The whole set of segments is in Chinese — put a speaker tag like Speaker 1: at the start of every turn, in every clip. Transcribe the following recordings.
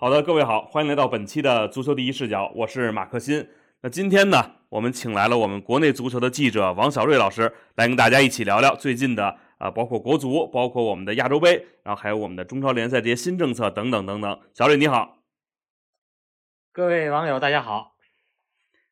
Speaker 1: 好的，各位好，欢迎来到本期的足球第一视角，我是马克新。那今天呢，我们请来了我们国内足球的记者王小瑞老师，来跟大家一起聊聊最近的啊，包括国足，包括我们的亚洲杯，然后还有我们的中超联赛这些新政策等等等等。小瑞你好，
Speaker 2: 各位网友大家好。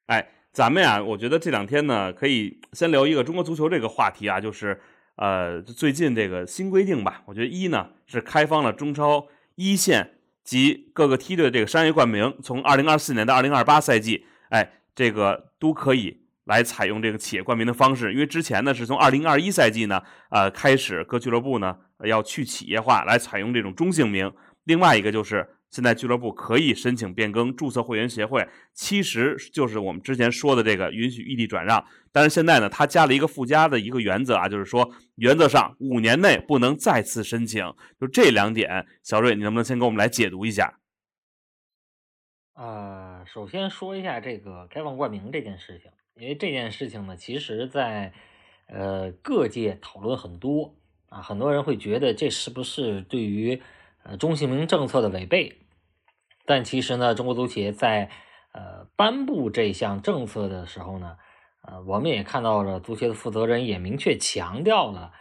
Speaker 1: 哎，咱们呀，我觉得这两天呢，可以先聊一个中国足球这个话题啊，就是呃，最近这个新规定吧，我觉得一呢是开放了中超一线。及各个梯队的这个商业冠名，从二零二四年到二零二八赛季，哎，这个都可以来采用这个企业冠名的方式。因为之前呢，是从二零二一赛季呢，呃，开始各俱乐部呢要去企业化，来采用这种中性名。另外一个就是。现在俱乐部可以申请变更注册会员协会，其实就是我们之前说的这个允许异地转让。但是现在呢，它加了一个附加的一个原则啊，就是说原则上五年内不能再次申请。就这两点，小瑞，你能不能先给我们来解读一下？
Speaker 2: 呃，首先说一下这个开放冠名这件事情，因为这件事情呢，其实在呃各界讨论很多啊，很多人会觉得这是不是对于呃中性名政策的违背？但其实呢，中国足协在呃颁布这项政策的时候呢，呃，我们也看到了足协的负责人也明确强调了，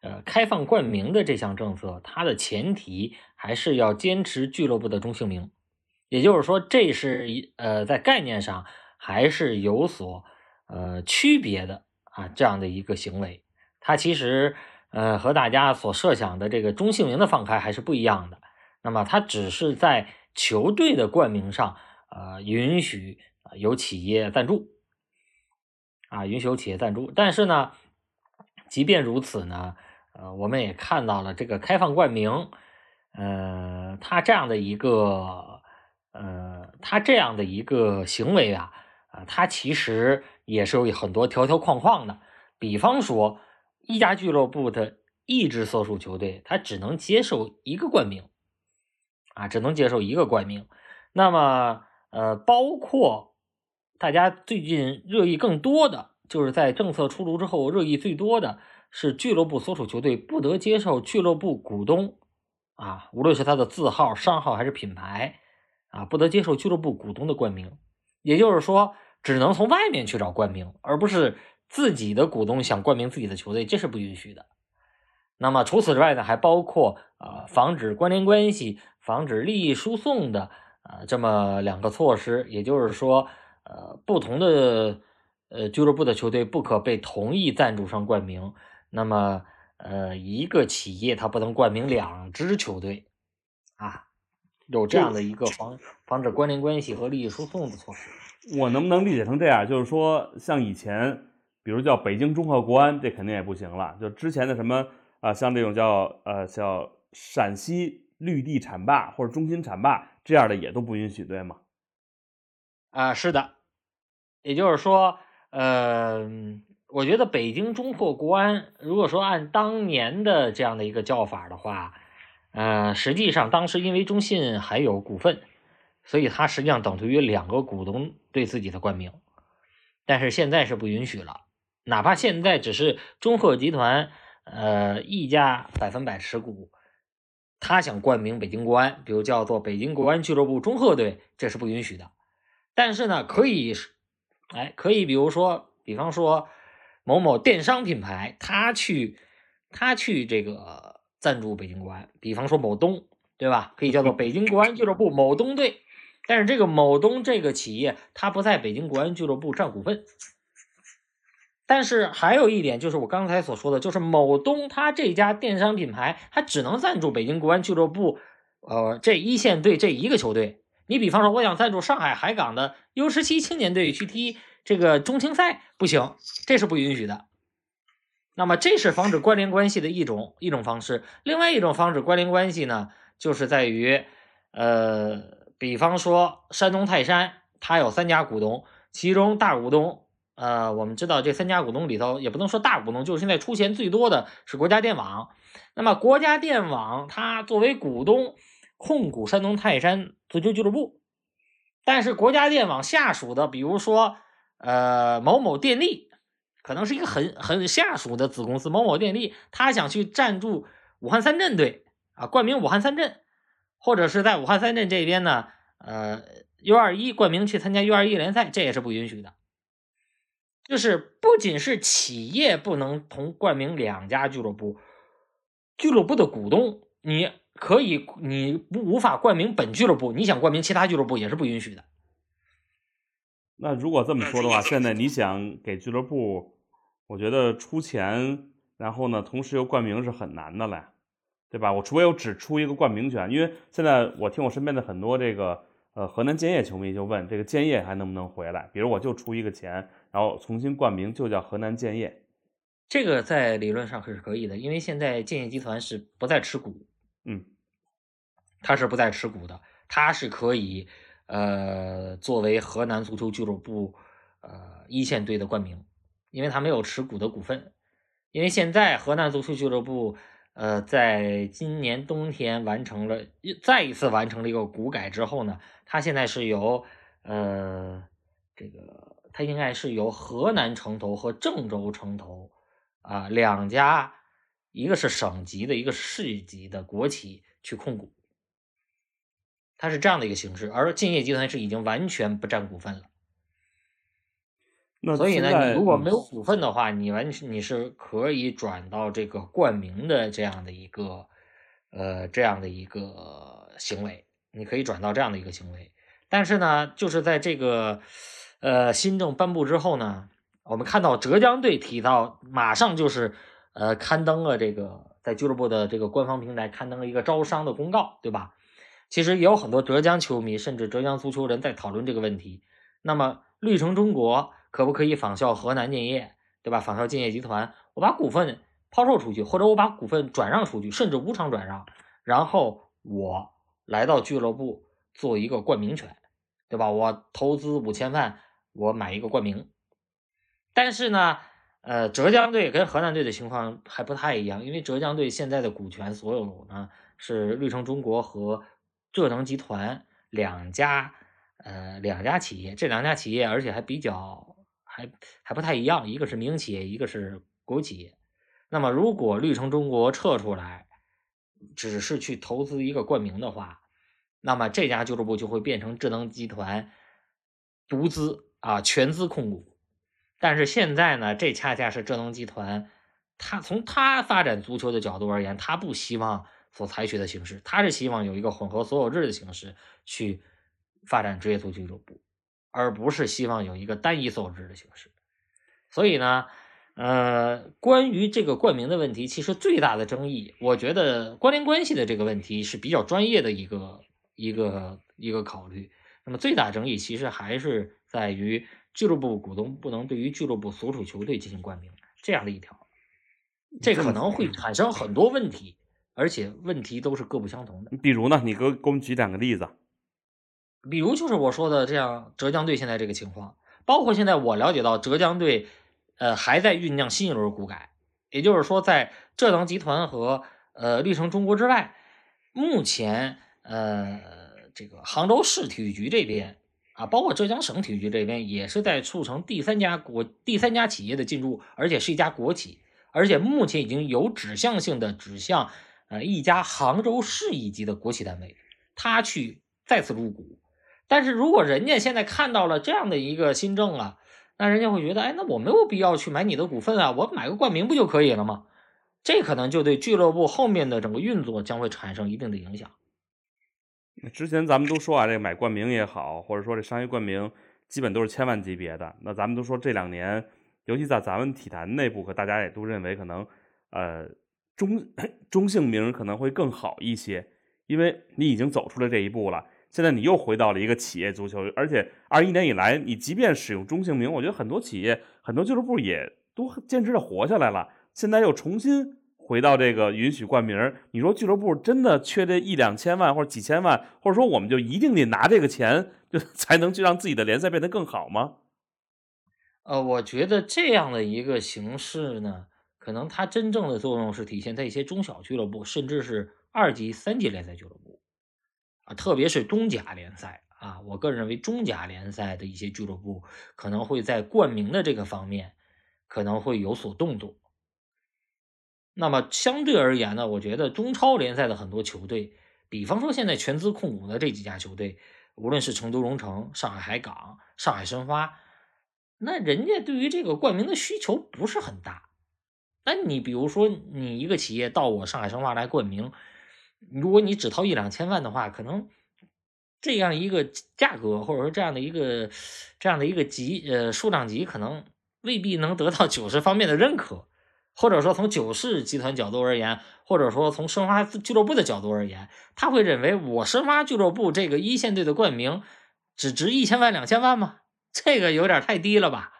Speaker 2: 呃，开放冠名的这项政策，它的前提还是要坚持俱乐部的中性名，也就是说，这是一呃在概念上还是有所呃区别的啊，这样的一个行为，它其实呃和大家所设想的这个中性名的放开还是不一样的，那么它只是在。球队的冠名上，呃，允许有企业赞助，啊，允许有企业赞助。但是呢，即便如此呢，呃，我们也看到了这个开放冠名，呃，它这样的一个，呃，它这样的一个行为啊，啊，它其实也是有很多条条框框的。比方说，一家俱乐部的一支所属球队，它只能接受一个冠名。啊，只能接受一个冠名。那么，呃，包括大家最近热议更多的，就是在政策出炉之后热议最多的是俱乐部所属球队不得接受俱乐部股东啊，无论是他的字号、商号还是品牌啊，不得接受俱乐部股东的冠名。也就是说，只能从外面去找冠名，而不是自己的股东想冠名自己的球队，这是不允许的。那么除此之外呢，还包括呃，防止关联关系。防止利益输送的啊，这么两个措施，也就是说，呃，不同的呃俱乐部的球队不可被同一赞助商冠名。那么，呃，一个企业它不能冠名两支球队啊，有这样的一个防防止关联关系和利益输送的措施。
Speaker 1: 我能不能理解成这样？就是说，像以前，比如叫北京中赫国安，这肯定也不行了。就之前的什么啊，像这种叫呃叫陕西。绿地产霸或者中心产霸这样的也都不允许，对吗？
Speaker 2: 啊，是的，也就是说，呃，我觉得北京中赫国安，如果说按当年的这样的一个叫法的话，呃，实际上当时因为中信还有股份，所以它实际上等同于两个股东对自己的冠名，但是现在是不允许了，哪怕现在只是中赫集团呃一家百分百持股。他想冠名北京国安，比如叫做北京国安俱乐部中赫队，这是不允许的。但是呢，可以，哎，可以，比如说，比方说某某电商品牌，他去，他去这个赞助北京国安，比方说某东，对吧？可以叫做北京国安俱乐部某东队。但是这个某东这个企业，它不在北京国安俱乐部占股份。但是还有一点，就是我刚才所说的，就是某东他这家电商品牌，他只能赞助北京国安俱乐部，呃，这一线队这一个球队。你比方说，我想赞助上海海港的 U 十七青年队去踢这个中青赛，不行，这是不允许的。那么，这是防止关联关系的一种一种方式。另外一种防止关联关系呢，就是在于，呃，比方说山东泰山，它有三家股东，其中大股东。呃，我们知道这三家股东里头，也不能说大股东，就是现在出钱最多的是国家电网。那么国家电网它作为股东控股山东泰山足球俱乐部，但是国家电网下属的，比如说呃某某电力，可能是一个很很下属的子公司某某电力，他想去赞助武汉三镇队啊，冠名武汉三镇，或者是在武汉三镇这边呢，呃，U 二一冠名去参加 U 二一联赛，这也是不允许的。就是不仅是企业不能同冠名两家俱乐部，俱乐部的股东你可以，你不无法冠名本俱乐部，你想冠名其他俱乐部也是不允许的。
Speaker 1: 那如果这么说的话，现在你想给俱乐部，我觉得出钱，然后呢，同时又冠名是很难的了，对吧？我除非我只出一个冠名权，因为现在我听我身边的很多这个呃河南建业球迷就问，这个建业还能不能回来？比如我就出一个钱，然后重新冠名，就叫河南建业。
Speaker 2: 这个在理论上是可以的，因为现在建业集团是不再持股，
Speaker 1: 嗯，
Speaker 2: 它是不再持股的，它是可以。呃，作为河南足球俱乐部呃一线队的冠名，因为它没有持股的股份，因为现在河南足球俱乐部呃在今年冬天完成了再一次完成了一个股改之后呢，它现在是由呃这个它应该是由河南城投和郑州城投啊两家，一个是省级的，一个是市级的国企去控股。它是这样的一个形式，而建业集团是已经完全不占股份了。
Speaker 1: 那
Speaker 2: 所以呢，你如果没有股份的话，你完全你是可以转到这个冠名的这样的一个呃这样的一个行为，你可以转到这样的一个行为。但是呢，就是在这个呃新政颁布之后呢，我们看到浙江队提到马上就是呃刊登了这个在俱乐部的这个官方平台刊登了一个招商的公告，对吧？其实也有很多浙江球迷，甚至浙江足球人在讨论这个问题。那么，绿城中国可不可以仿效河南建业，对吧？仿效建业集团，我把股份抛售出去，或者我把股份转让出去，甚至无偿转让，然后我来到俱乐部做一个冠名权，对吧？我投资五千万，我买一个冠名。但是呢，呃，浙江队跟河南队的情况还不太一样，因为浙江队现在的股权所有呢是绿城中国和。浙能集团两家，呃，两家企业，这两家企业而且还比较还还不太一样，一个是民营企业，一个是国企业。那么，如果绿城中国撤出来，只是去投资一个冠名的话，那么这家俱乐部就会变成智能集团独资啊，全资控股。但是现在呢，这恰恰是浙能集团，他从他发展足球的角度而言，他不希望。所采取的形式，他是希望有一个混合所有制的形式去发展职业足球俱乐部，而不是希望有一个单一所有制的形式。所以呢，呃，关于这个冠名的问题，其实最大的争议，我觉得关联关系的这个问题是比较专业的一个一个一个考虑。那么最大争议其实还是在于俱乐部股东不能对于俱乐部所属球队进行冠名这样的一条，这可能会产生很多问题。而且问题都是各不相同的。
Speaker 1: 比如呢，你给给我们举两个例子。
Speaker 2: 比如就是我说的这样，浙江队现在这个情况，包括现在我了解到浙江队，呃，还在酝酿新一轮股改。也就是说，在浙江集团和呃绿城中国之外，目前呃这个杭州市体育局这边啊，包括浙江省体育局这边，也是在促成第三家国第三家企业的进驻，而且是一家国企，而且目前已经有指向性的指向。呃，一家杭州市一级的国企单位，他去再次入股，但是如果人家现在看到了这样的一个新政啊，那人家会觉得，哎，那我没有必要去买你的股份啊，我买个冠名不就可以了吗？这可能就对俱乐部后面的整个运作将会产生一定的影响。
Speaker 1: 之前咱们都说啊，这买冠名也好，或者说这商业冠名，基本都是千万级别的。那咱们都说这两年，尤其在咱们体坛内部，可大家也都认为可能，呃。中中性名可能会更好一些，因为你已经走出了这一步了。现在你又回到了一个企业足球，而且二一年以来，你即便使用中性名，我觉得很多企业、很多俱乐部也都坚持着活下来了。现在又重新回到这个允许冠名，你说俱乐部真的缺这一两千万或者几千万，或者说我们就一定得拿这个钱就 才能去让自己的联赛变得更好吗？
Speaker 2: 呃，我觉得这样的一个形式呢。可能它真正的作用是体现在一些中小俱乐部，甚至是二级、三级联赛俱乐部，啊，特别是中甲联赛啊，我个人认为中甲联赛的一些俱乐部可能会在冠名的这个方面可能会有所动作。那么相对而言呢，我觉得中超联赛的很多球队，比方说现在全资控股的这几家球队，无论是成都蓉城、上海海港、上海申花，那人家对于这个冠名的需求不是很大。那你比如说，你一个企业到我上海申花来冠名，如果你只掏一两千万的话，可能这样一个价格，或者说这样的一个这样的一个级呃数量级，可能未必能得到九十方面的认可。或者说从九世集团角度而言，或者说从申花俱乐部的角度而言，他会认为我申花俱乐部这个一线队的冠名只值一千万两千万吗？这个有点太低了吧。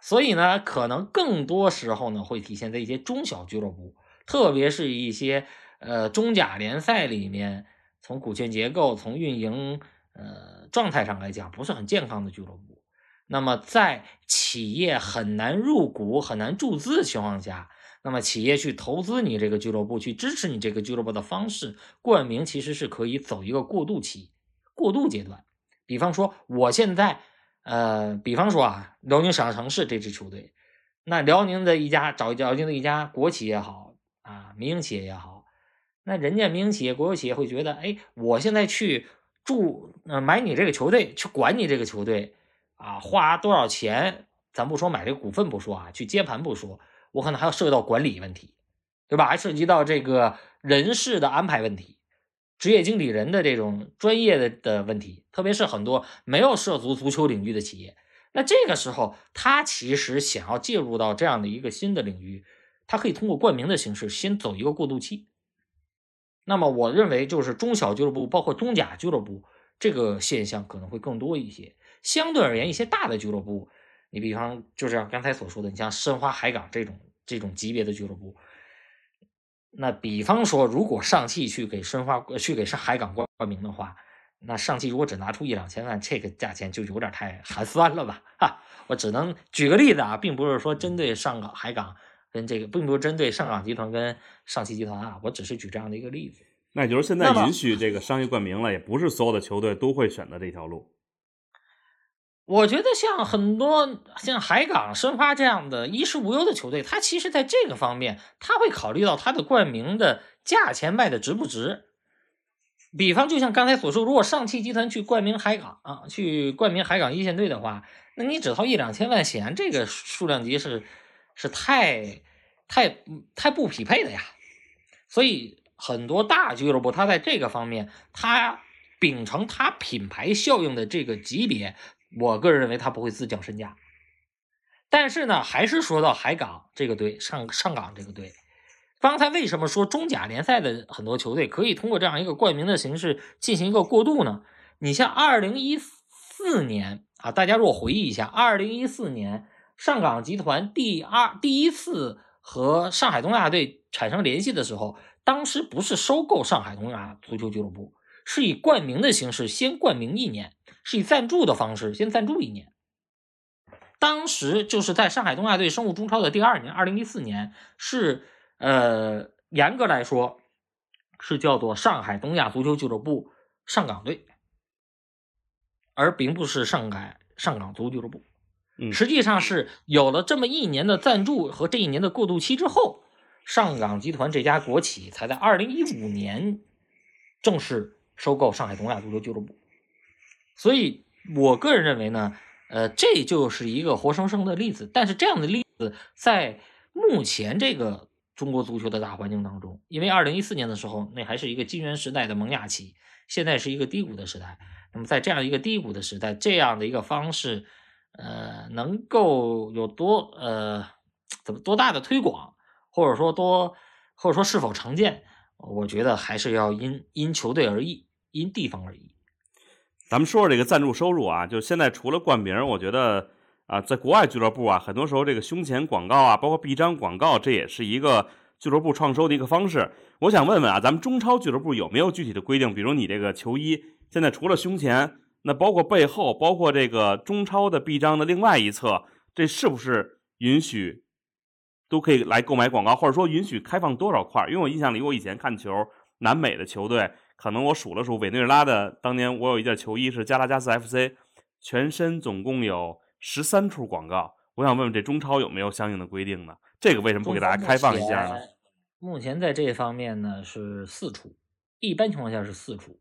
Speaker 2: 所以呢，可能更多时候呢会体现在一些中小俱乐部，特别是一些呃中甲联赛里面，从股权结构、从运营呃状态上来讲不是很健康的俱乐部。那么，在企业很难入股、很难注资的情况下，那么企业去投资你这个俱乐部，去支持你这个俱乐部的方式，冠名其实是可以走一个过渡期、过渡阶段。比方说，我现在，呃，比方说啊，辽宁沈阳城市这支球队，那辽宁的一家找辽宁的一家国企也好啊，民营企业也好，那人家民营企业、国有企业会觉得，哎，我现在去注呃买你这个球队，去管你这个球队。啊，花多少钱？咱不说买这个股份不说啊，去接盘不说，我可能还要涉及到管理问题，对吧？还涉及到这个人事的安排问题，职业经理人的这种专业的的问题，特别是很多没有涉足足球领域的企业，那这个时候他其实想要介入到这样的一个新的领域，他可以通过冠名的形式先走一个过渡期。那么我认为，就是中小俱乐部，包括中甲俱乐部，这个现象可能会更多一些。相对而言，一些大的俱乐部，你比方就是像刚才所说的，你像申花、海港这种这种级别的俱乐部，那比方说，如果上汽去给申花、去给上海港冠冠名的话，那上汽如果只拿出一两千万，这个价钱就有点太寒酸了吧？哈，我只能举个例子啊，并不是说针对上港、海港跟这个，并不是针对上港集团跟上汽集团啊，我只是举这样的一个例子。
Speaker 1: 那也就是现在允许这个商业冠名了，也不是所有的球队都会选择这条路。
Speaker 2: 我觉得像很多像海港、申花这样的衣食无忧的球队，他其实在这个方面，他会考虑到他的冠名的价钱卖的值不值。比方，就像刚才所说，如果上汽集团去冠名海港啊，去冠名海港一线队的话，那你只掏一两千万，显然这个数量级是是太太太不匹配的呀。所以，很多大俱乐部，他在这个方面，他秉承他品牌效应的这个级别。我个人认为他不会自降身价，但是呢，还是说到海港这个队上上港这个队，刚才为什么说中甲联赛的很多球队可以通过这样一个冠名的形式进行一个过渡呢？你像二零一四年啊，大家如果回忆一下，二零一四年上港集团第二第一次和上海东亚队产生联系的时候，当时不是收购上海东亚足球俱乐部，是以冠名的形式先冠名一年。是以赞助的方式先赞助一年，当时就是在上海东亚队升入中超的第二年，二零一四年是呃严格来说是叫做上海东亚足球俱乐部上港队，而并不是上海上港足球俱乐部。实际上是有了这么一年的赞助和这一年的过渡期之后，上港集团这家国企才在二零一五年正式收购上海东亚足球俱乐部。所以，我个人认为呢，呃，这就是一个活生生的例子。但是，这样的例子在目前这个中国足球的大环境当中，因为二零一四年的时候，那还是一个金元时代的萌芽期，现在是一个低谷的时代。那么，在这样一个低谷的时代，这样的一个方式，呃，能够有多呃，怎么多大的推广，或者说多，或者说是否常见，我觉得还是要因因球队而异，因地方而异。
Speaker 1: 咱们说说这个赞助收入啊，就现在除了冠名，我觉得啊，在国外俱乐部啊，很多时候这个胸前广告啊，包括臂章广告，这也是一个俱乐部创收的一个方式。我想问问啊，咱们中超俱乐部有没有具体的规定？比如你这个球衣现在除了胸前，那包括背后，包括这个中超的臂章的另外一侧，这是不是允许都可以来购买广告，或者说允许开放多少块？因为我印象里，我以前看球，南美的球队。可能我数了数，委内瑞拉的当年我有一件球衣是加拉加斯 FC，全身总共有十三处广告。我想问问这中超有没有相应的规定呢？这个为什么不给大家开放一下呢？
Speaker 2: 目前在这方面呢是四处，一般情况下是四处。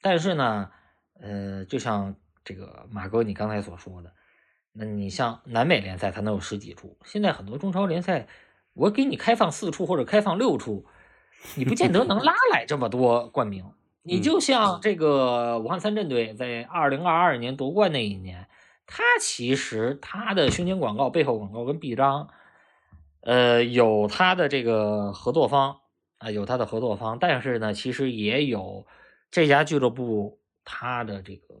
Speaker 2: 但是呢，呃，就像这个马哥你刚才所说的，那你像南美联赛它能有十几处，现在很多中超联赛，我给你开放四处或者开放六处，你不见得能拉来这么多冠名。你就像这个武汉三镇队在二零二二年夺冠那一年，他其实他的胸前广告、背后广告跟臂章，呃，有他的这个合作方啊，有他的合作方，但是呢，其实也有。这家俱乐部，他的这个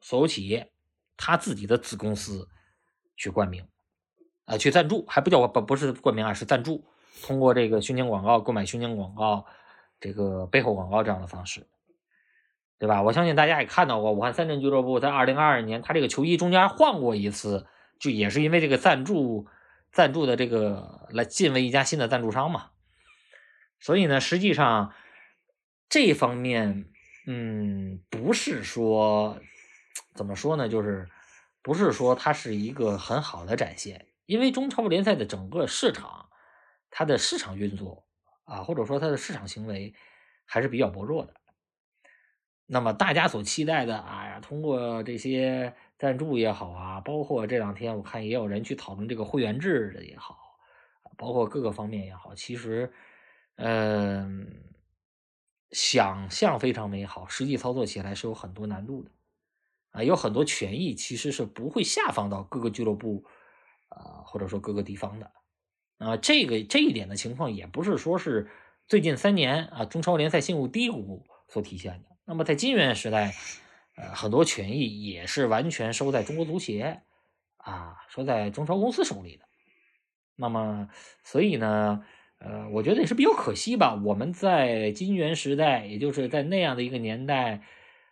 Speaker 2: 所有企业，他自己的子公司去冠名，啊，去赞助，还不叫不不是冠名啊，是赞助，通过这个胸前广告购买胸前广告，这个背后广告这样的方式，对吧？我相信大家也看到过，武汉三镇俱乐部在二零二二年，他这个球衣中间换过一次，就也是因为这个赞助赞助的这个来进为一家新的赞助商嘛，所以呢，实际上。这方面，嗯，不是说怎么说呢，就是不是说它是一个很好的展现，因为中超联赛的整个市场，它的市场运作啊，或者说它的市场行为还是比较薄弱的。那么大家所期待的，哎呀，通过这些赞助也好啊，包括这两天我看也有人去讨论这个会员制的也好，包括各个方面也好，其实，嗯。想象非常美好，实际操作起来是有很多难度的，啊，有很多权益其实是不会下放到各个俱乐部，啊，或者说各个地方的，啊，这个这一点的情况也不是说是最近三年啊中超联赛陷入低谷所体现的。那么在金元时代，呃，很多权益也是完全收在中国足协，啊，收在中超公司手里的。那么，所以呢？呃，我觉得也是比较可惜吧。我们在金元时代，也就是在那样的一个年代，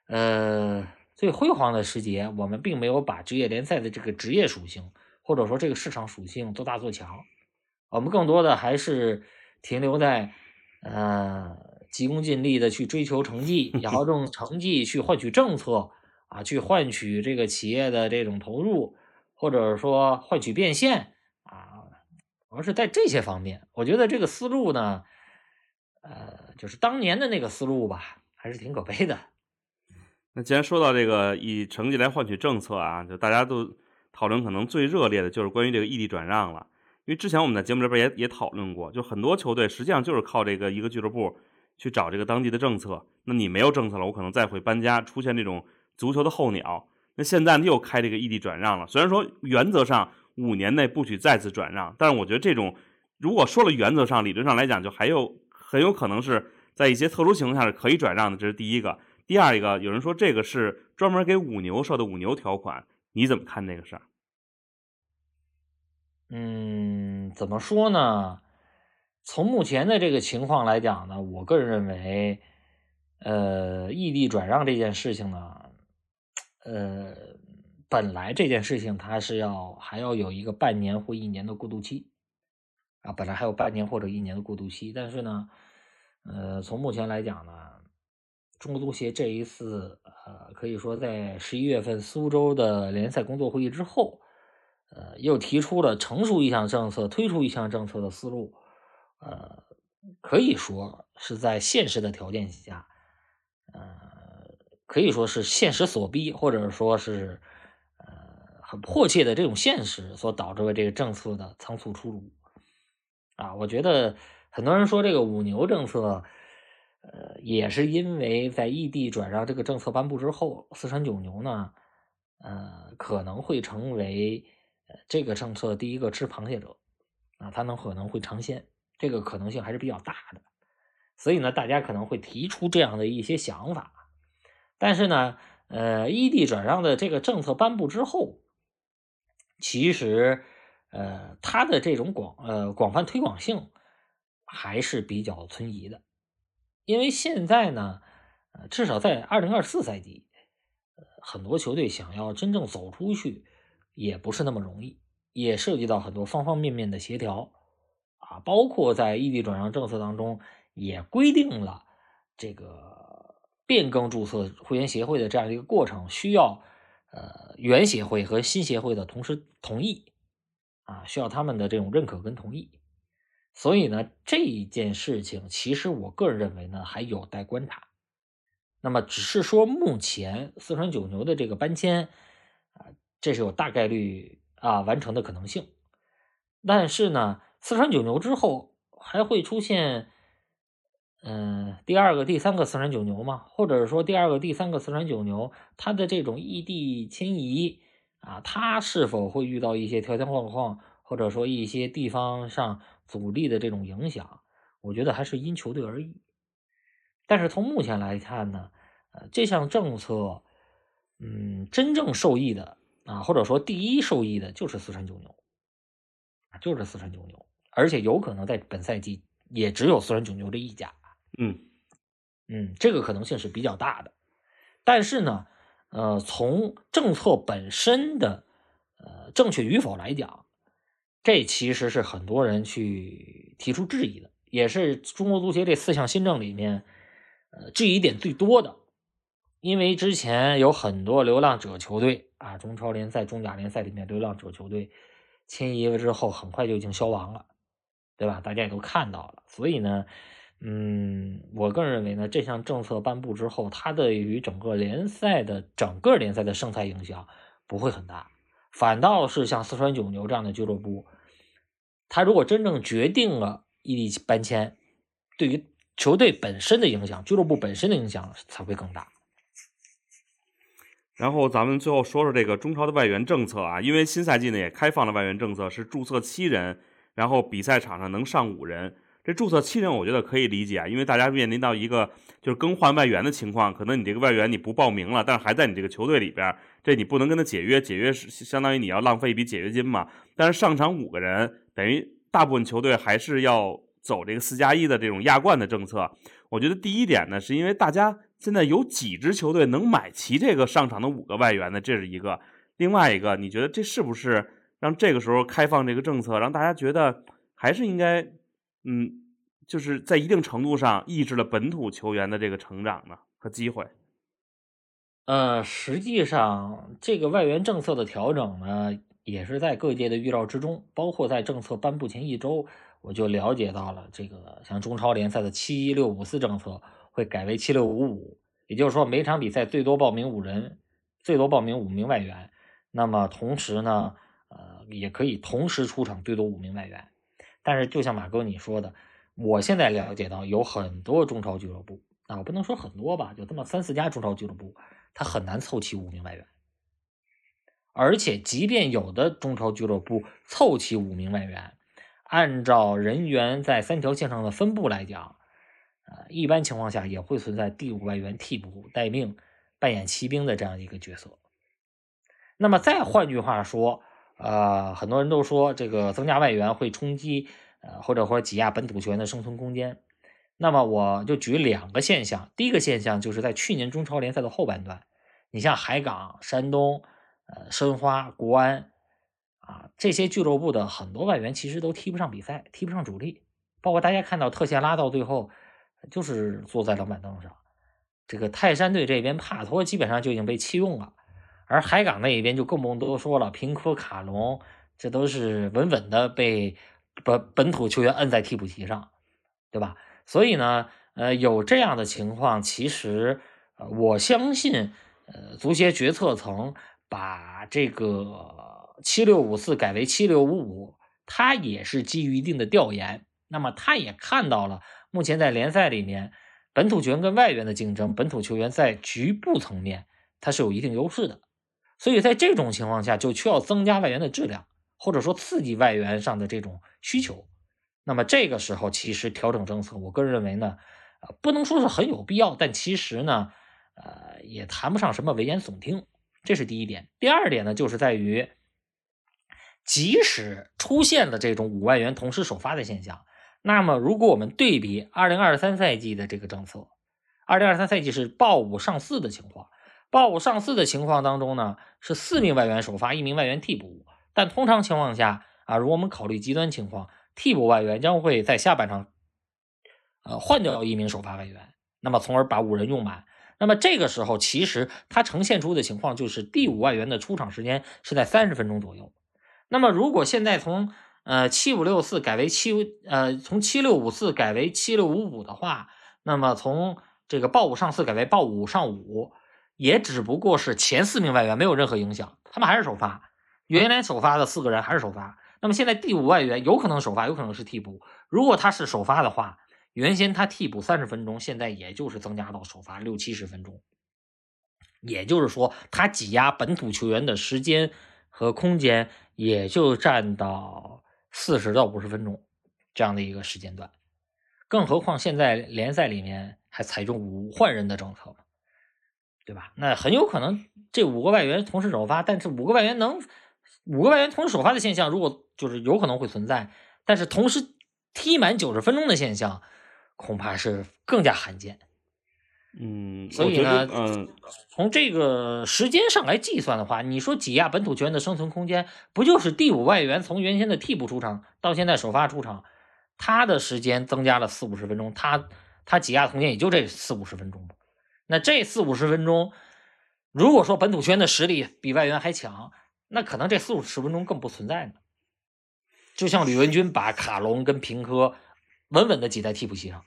Speaker 2: 呃，最辉煌的时节，我们并没有把职业联赛的这个职业属性，或者说这个市场属性做大做强。我们更多的还是停留在，呃，急功近利的去追求成绩，然后用成绩去换取政策啊，去换取这个企业的这种投入，或者说换取变现啊。而是在这些方面，我觉得这个思路呢，呃，就是当年的那个思路吧，还是挺可悲的。
Speaker 1: 那既然说到这个以成绩来换取政策啊，就大家都讨论可能最热烈的就是关于这个异地转让了。因为之前我们在节目里边也也讨论过，就很多球队实际上就是靠这个一个俱乐部去找这个当地的政策。那你没有政策了，我可能再会搬家，出现这种足球的候鸟。那现在又开这个异地转让了，虽然说原则上。五年内不许再次转让，但是我觉得这种，如果说了原则上、理论上来讲，就还有很有可能是在一些特殊情况下是可以转让的，这是第一个。第二一个，有人说这个是专门给五牛设的五牛条款，你怎么看这个事儿？
Speaker 2: 嗯，怎么说呢？从目前的这个情况来讲呢，我个人认为，呃，异地转让这件事情呢，呃。本来这件事情它是要还要有一个半年或一年的过渡期，啊，本来还有半年或者一年的过渡期，但是呢，呃，从目前来讲呢，中国足协这一次，呃，可以说在十一月份苏州的联赛工作会议之后，呃，又提出了成熟一项政策、推出一项政策的思路，呃，可以说是在现实的条件下，呃，可以说是现实所逼，或者说是呃很。迫切的这种现实所导致的这个政策的仓促出炉，啊，我觉得很多人说这个五牛政策，呃，也是因为在异地转让这个政策颁布之后，四川九牛呢，呃，可能会成为这个政策第一个吃螃蟹者，啊，他能可能会尝鲜，这个可能性还是比较大的，所以呢，大家可能会提出这样的一些想法，但是呢，呃，异地转让的这个政策颁布之后。其实，呃，它的这种广呃广泛推广性还是比较存疑的，因为现在呢，呃，至少在二零二四赛季，呃，很多球队想要真正走出去也不是那么容易，也涉及到很多方方面面的协调啊，包括在异地转让政策当中也规定了这个变更注册会员协会的这样一个过程需要。呃，原协会和新协会的同时同意，啊，需要他们的这种认可跟同意，所以呢，这一件事情其实我个人认为呢，还有待观察。那么只是说目前四川九牛的这个搬迁，这是有大概率啊完成的可能性。但是呢，四川九牛之后还会出现嗯第二个、第三个四川九牛吗？或者说第二个、第三个四川九牛它的这种异地迁移啊，它是否会遇到一些条条框框，或者说一些地方上阻力的这种影响？我觉得还是因球队而异。但是从目前来看呢，呃，这项政策，嗯，真正受益的啊，或者说第一受益的就是四川九牛，就是四川九牛，而且有可能在本赛季也只有四川九牛这一家，
Speaker 1: 嗯
Speaker 2: 嗯，这个可能性是比较大的。但是呢，呃，从政策本身的呃正确与否来讲，这其实是很多人去提出质疑的，也是中国足协这四项新政里面。呃，质疑点最多的，因为之前有很多流浪者球队啊，中超联赛、中甲联赛里面流浪者球队迁移了之后，很快就已经消亡了，对吧？大家也都看到了。所以呢，嗯，我个人认为呢，这项政策颁布之后，它对于整个联赛的整个联赛的生态影响不会很大，反倒是像四川九牛这样的俱乐部，他如果真正决定了异地搬迁，对于。球队本身的影响，俱乐部本身的影响才会更大。
Speaker 1: 然后咱们最后说说这个中超的外援政策啊，因为新赛季呢也开放了外援政策，是注册七人，然后比赛场上能上五人。这注册七人我觉得可以理解啊，因为大家面临到一个就是更换外援的情况，可能你这个外援你不报名了，但是还在你这个球队里边，这你不能跟他解约，解约是相当于你要浪费一笔解约金嘛。但是上场五个人，等于大部分球队还是要。走这个四加一的这种亚冠的政策，我觉得第一点呢，是因为大家现在有几支球队能买齐这个上场的五个外援呢？这是一个。另外一个，你觉得这是不是让这个时候开放这个政策，让大家觉得还是应该，嗯，就是在一定程度上抑制了本土球员的这个成长呢和机会？
Speaker 2: 呃，实际上这个外援政策的调整呢，也是在各界的预料之中，包括在政策颁布前一周。我就了解到了，这个像中超联赛的七一六五四政策会改为七六五五，也就是说每场比赛最多报名五人，最多报名五名外援。那么同时呢，呃，也可以同时出场最多五名外援。但是就像马哥你说的，我现在了解到有很多中超俱乐部，啊，我不能说很多吧，就这么三四家中超俱乐部，他很难凑齐五名外援。而且即便有的中超俱乐部凑齐五名外援。按照人员在三条线上的分布来讲，呃，一般情况下也会存在第五外援替补待命、扮演骑兵的这样一个角色。那么再换句话说，呃，很多人都说这个增加外援会冲击，呃，或者说挤压本土球员的生存空间。那么我就举两个现象，第一个现象就是在去年中超联赛的后半段，你像海港、山东、呃申花、国安。啊，这些俱乐部的很多外援其实都踢不上比赛，踢不上主力，包括大家看到特谢拉到最后就是坐在冷板凳上。这个泰山队这边帕托基本上就已经被弃用了，而海港那一边就更不用多说了，平科、卡隆这都是稳稳的被本本土球员摁在替补席上，对吧？所以呢，呃，有这样的情况，其实呃，我相信，呃，足协决策层把这个。七六五四改为七六五五，他也是基于一定的调研，那么他也看到了目前在联赛里面本土球员跟外援的竞争，本土球员在局部层面它是有一定优势的，所以在这种情况下就需要增加外援的质量，或者说刺激外援上的这种需求。那么这个时候其实调整政策，我个人认为呢，呃，不能说是很有必要，但其实呢，呃，也谈不上什么危言耸听，这是第一点。第二点呢，就是在于。即使出现了这种五外援同时首发的现象，那么如果我们对比二零二三赛季的这个政策，二零二三赛季是报五上四的情况，报五上四的情况当中呢，是四名外援首发，一名外援替补。但通常情况下啊，如果我们考虑极端情况，替补外援将会在下半场，呃，换掉一名首发外援，那么从而把五人用满。那么这个时候，其实它呈现出的情况就是第五外援的出场时间是在三十分钟左右。那么，如果现在从呃七五六四改为七呃从七六五四改为七六五五的话，那么从这个报五上四改为报五上五，也只不过是前四名外援没有任何影响，他们还是首发，原来首发的四个人还是首发。那么现在第五外援有可能首发，有可能是替补。如果他是首发的话，原先他替补三十分钟，现在也就是增加到首发六七十分钟。也就是说，他挤压本土球员的时间和空间，也就占到四十到五十分钟这样的一个时间段。更何况现在联赛里面还采用五换人的政策，对吧？那很有可能这五个外援同时首发，但是五个外援能。五个外援同时首发的现象，如果就是有可能会存在，但是同时踢满九十分钟的现象，恐怕是更加罕见。
Speaker 1: 嗯，
Speaker 2: 所以呢，
Speaker 1: 嗯，
Speaker 2: 从这个时间上来计算的话，你说挤压本土球员的生存空间，不就是第五外援从原先的替补出场到现在首发出场，他的时间增加了四五十分钟，他他挤压空间也就这四五十分钟。那这四五十分钟，如果说本土球员的实力比外援还强，那可能这四五十分钟更不存在呢，就像吕文君把卡隆跟平科稳稳的挤在替补席上，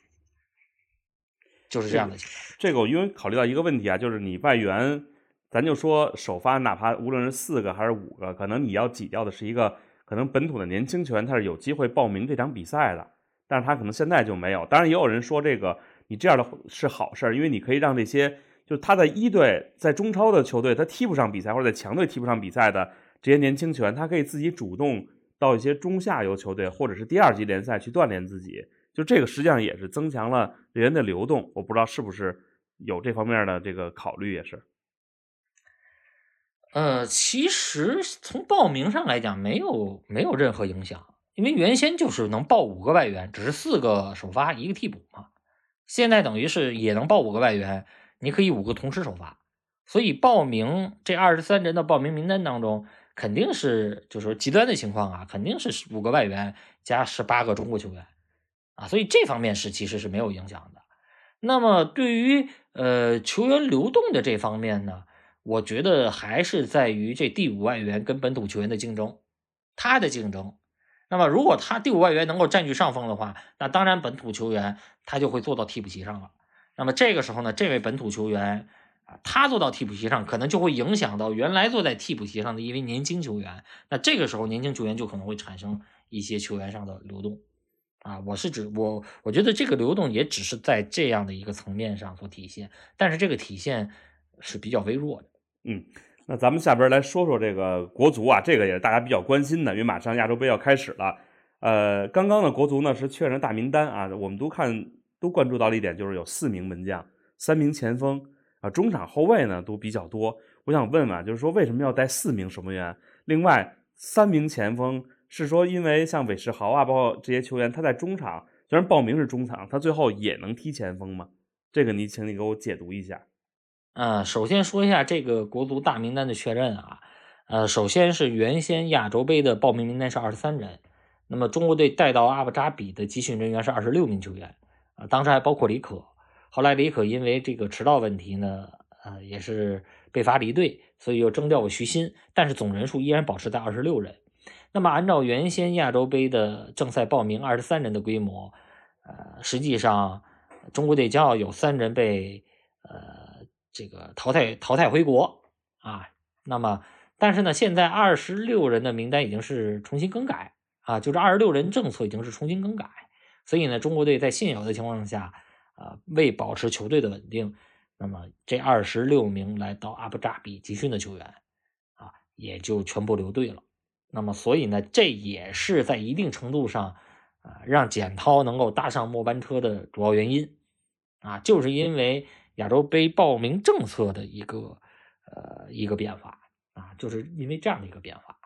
Speaker 2: 就是这样的情况。
Speaker 1: 这个我因为考虑到一个问题啊，就是你外援，咱就说首发，哪怕无论是四个还是五个，可能你要挤掉的是一个可能本土的年轻球员，他是有机会报名这场比赛的，但是他可能现在就没有。当然也有人说这个你这样的是好事儿，因为你可以让这些。就他在一队，在中超的球队，他踢不上比赛，或者在强队踢不上比赛的这些年轻球员，他可以自己主动到一些中下游球队，或者是第二级联赛去锻炼自己。就这个实际上也是增强了人员的流动。我不知道是不是有这方面的这个考虑，也是。
Speaker 2: 呃，其实从报名上来讲，没有没有任何影响，因为原先就是能报五个外援，只是四个首发，一个替补嘛。现在等于是也能报五个外援。你可以五个同时首发，所以报名这二十三人的报名名单当中，肯定是就是说极端的情况啊，肯定是五个外援加十八个中国球员啊，所以这方面是其实是没有影响的。那么对于呃球员流动的这方面呢，我觉得还是在于这第五外援跟本土球员的竞争，他的竞争。那么如果他第五外援能够占据上风的话，那当然本土球员他就会坐到替补席上了。那么这个时候呢，这位本土球员啊，他坐到替补席上，可能就会影响到原来坐在替补席上的一位年轻球员。那这个时候，年轻球员就可能会产生一些球员上的流动啊。我是指我，我觉得这个流动也只是在这样的一个层面上所体现，但是这个体现是比较微弱的。
Speaker 1: 嗯，那咱们下边来说说这个国足啊，这个也是大家比较关心的，因为马上亚洲杯要开始了。呃，刚刚的国足呢是确认大名单啊，我们都看。都关注到了一点，就是有四名门将，三名前锋啊，中场后卫呢都比较多。我想问问，就是说为什么要带四名守门员？另外三名前锋是说，因为像韦世豪啊，包括这些球员，他在中场虽然报名是中场，他最后也能踢前锋吗？这个你请你给我解读一下。
Speaker 2: 呃，首先说一下这个国足大名单的确认啊，呃，首先是原先亚洲杯的报名名单是二十三人，那么中国队带到阿布扎比的集训人员是二十六名球员。啊，当时还包括李可，后来李可因为这个迟到问题呢，呃，也是被罚离队，所以又征调了徐新，但是总人数依然保持在二十六人。那么按照原先亚洲杯的正赛报名二十三人的规模，呃，实际上中国队将要有三人被呃这个淘汰淘汰回国啊。那么但是呢，现在二十六人的名单已经是重新更改啊，就是二十六人政策已经是重新更改。所以呢，中国队在现有的情况下，呃，为保持球队的稳定，那么这二十六名来到阿布扎比集训的球员，啊，也就全部留队了。那么，所以呢，这也是在一定程度上，啊，让简涛能够搭上末班车的主要原因，啊，就是因为亚洲杯报名政策的一个，呃，一个变化，啊，就是因为这样的一个变化。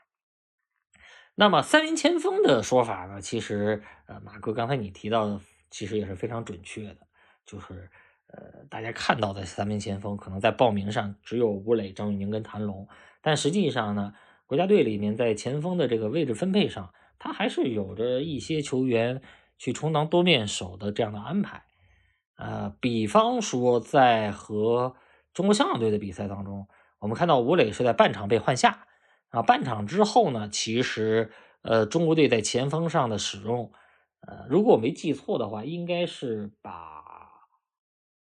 Speaker 2: 那么三名前锋的说法呢？其实，呃，马哥刚才你提到的，其实也是非常准确的，就是，呃，大家看到的三名前锋可能在报名上只有吴磊、张玉宁跟谭龙，但实际上呢，国家队里面在前锋的这个位置分配上，他还是有着一些球员去充当多面手的这样的安排，呃，比方说在和中国香港队的比赛当中，我们看到吴磊是在半场被换下。啊，半场之后呢，其实呃，中国队在前锋上的使用，呃，如果我没记错的话，应该是把，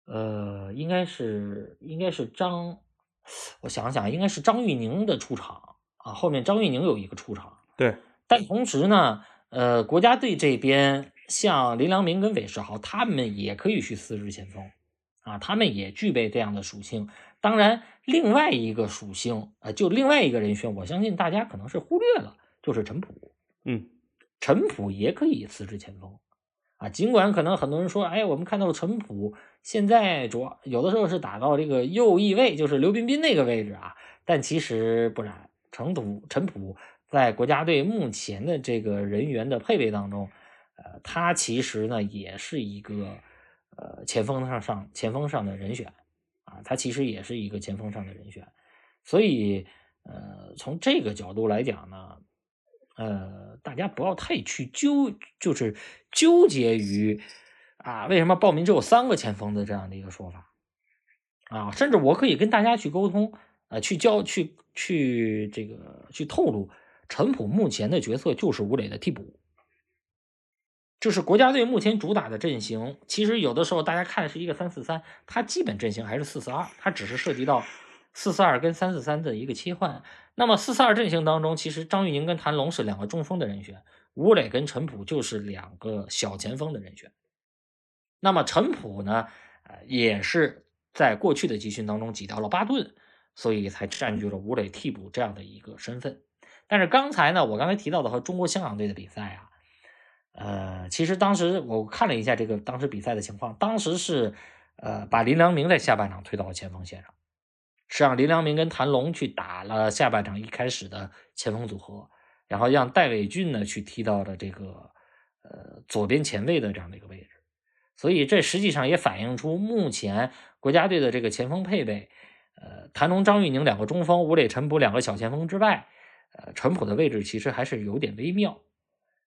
Speaker 2: 呃，应该是应该是张，我想想，应该是张玉宁的出场啊，后面张玉宁有一个出场，
Speaker 1: 对，
Speaker 2: 但同时呢，呃，国家队这边像林良铭跟韦世豪，他们也可以去四职前锋，啊，他们也具备这样的属性。当然，另外一个属性，呃，就另外一个人选，我相信大家可能是忽略了，就是陈普。
Speaker 1: 嗯，
Speaker 2: 陈普也可以四支前锋，啊，尽管可能很多人说，哎，我们看到了陈普现在主要有的时候是打到这个右翼位，就是刘彬彬那个位置啊，但其实不然，陈普陈普在国家队目前的这个人员的配备当中，呃，他其实呢也是一个呃前锋上上前锋上的人选。啊，他其实也是一个前锋上的人选，所以，呃，从这个角度来讲呢，呃，大家不要太去纠，就是纠结于啊，为什么报名只有三个前锋的这样的一个说法啊，甚至我可以跟大家去沟通，呃，去教，去去这个去透露，陈普目前的角色就是吴磊的替补。就是国家队目前主打的阵型，其实有的时候大家看是一个三四三，它基本阵型还是四四二，它只是涉及到四四二跟三四三的一个切换。那么四四二阵型当中，其实张玉宁跟谭龙是两个中锋的人选，吴磊跟陈普就是两个小前锋的人选。那么陈普呢，呃，也是在过去的集训当中挤掉了巴顿，所以才占据了吴磊替补这样的一个身份。但是刚才呢，我刚才提到的和中国香港队的比赛啊。呃，其实当时我看了一下这个当时比赛的情况，当时是呃把林良铭在下半场推到了前锋线上，是让林良铭跟谭龙去打了下半场一开始的前锋组合，然后让戴伟俊呢去踢到了这个呃左边前卫的这样的一个位置，所以这实际上也反映出目前国家队的这个前锋配备，呃，谭龙、张玉宁两个中锋，吴磊、陈普两个小前锋之外，呃，陈普的位置其实还是有点微妙，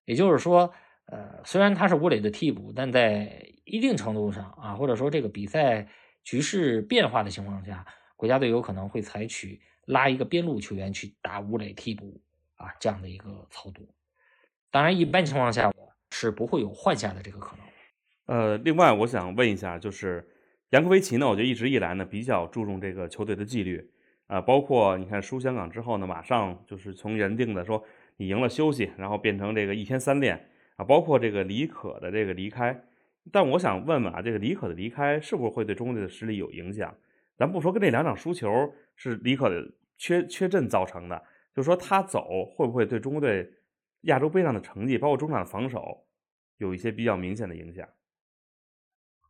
Speaker 2: 也就是说。呃，虽然他是吴磊的替补，但在一定程度上啊，或者说这个比赛局势变化的情况下，国家队有可能会采取拉一个边路球员去打吴磊替补啊这样的一个操作。当然，一般情况下是不会有换下的这个可能。
Speaker 1: 呃，另外我想问一下，就是杨科维奇呢，我觉得一直以来呢比较注重这个球队的纪律啊，包括你看输香港之后呢，马上就是从原定的说你赢了休息，然后变成这个一天三练。啊，包括这个李可的这个离开，但我想问问啊，这个李可的离开是不是会对中国队的实力有影响？咱不说跟这两场输球是李可的缺缺阵造成的，就说他走会不会对中国队亚洲杯上的成绩，包括中场的防守，有一些比较明显的影响？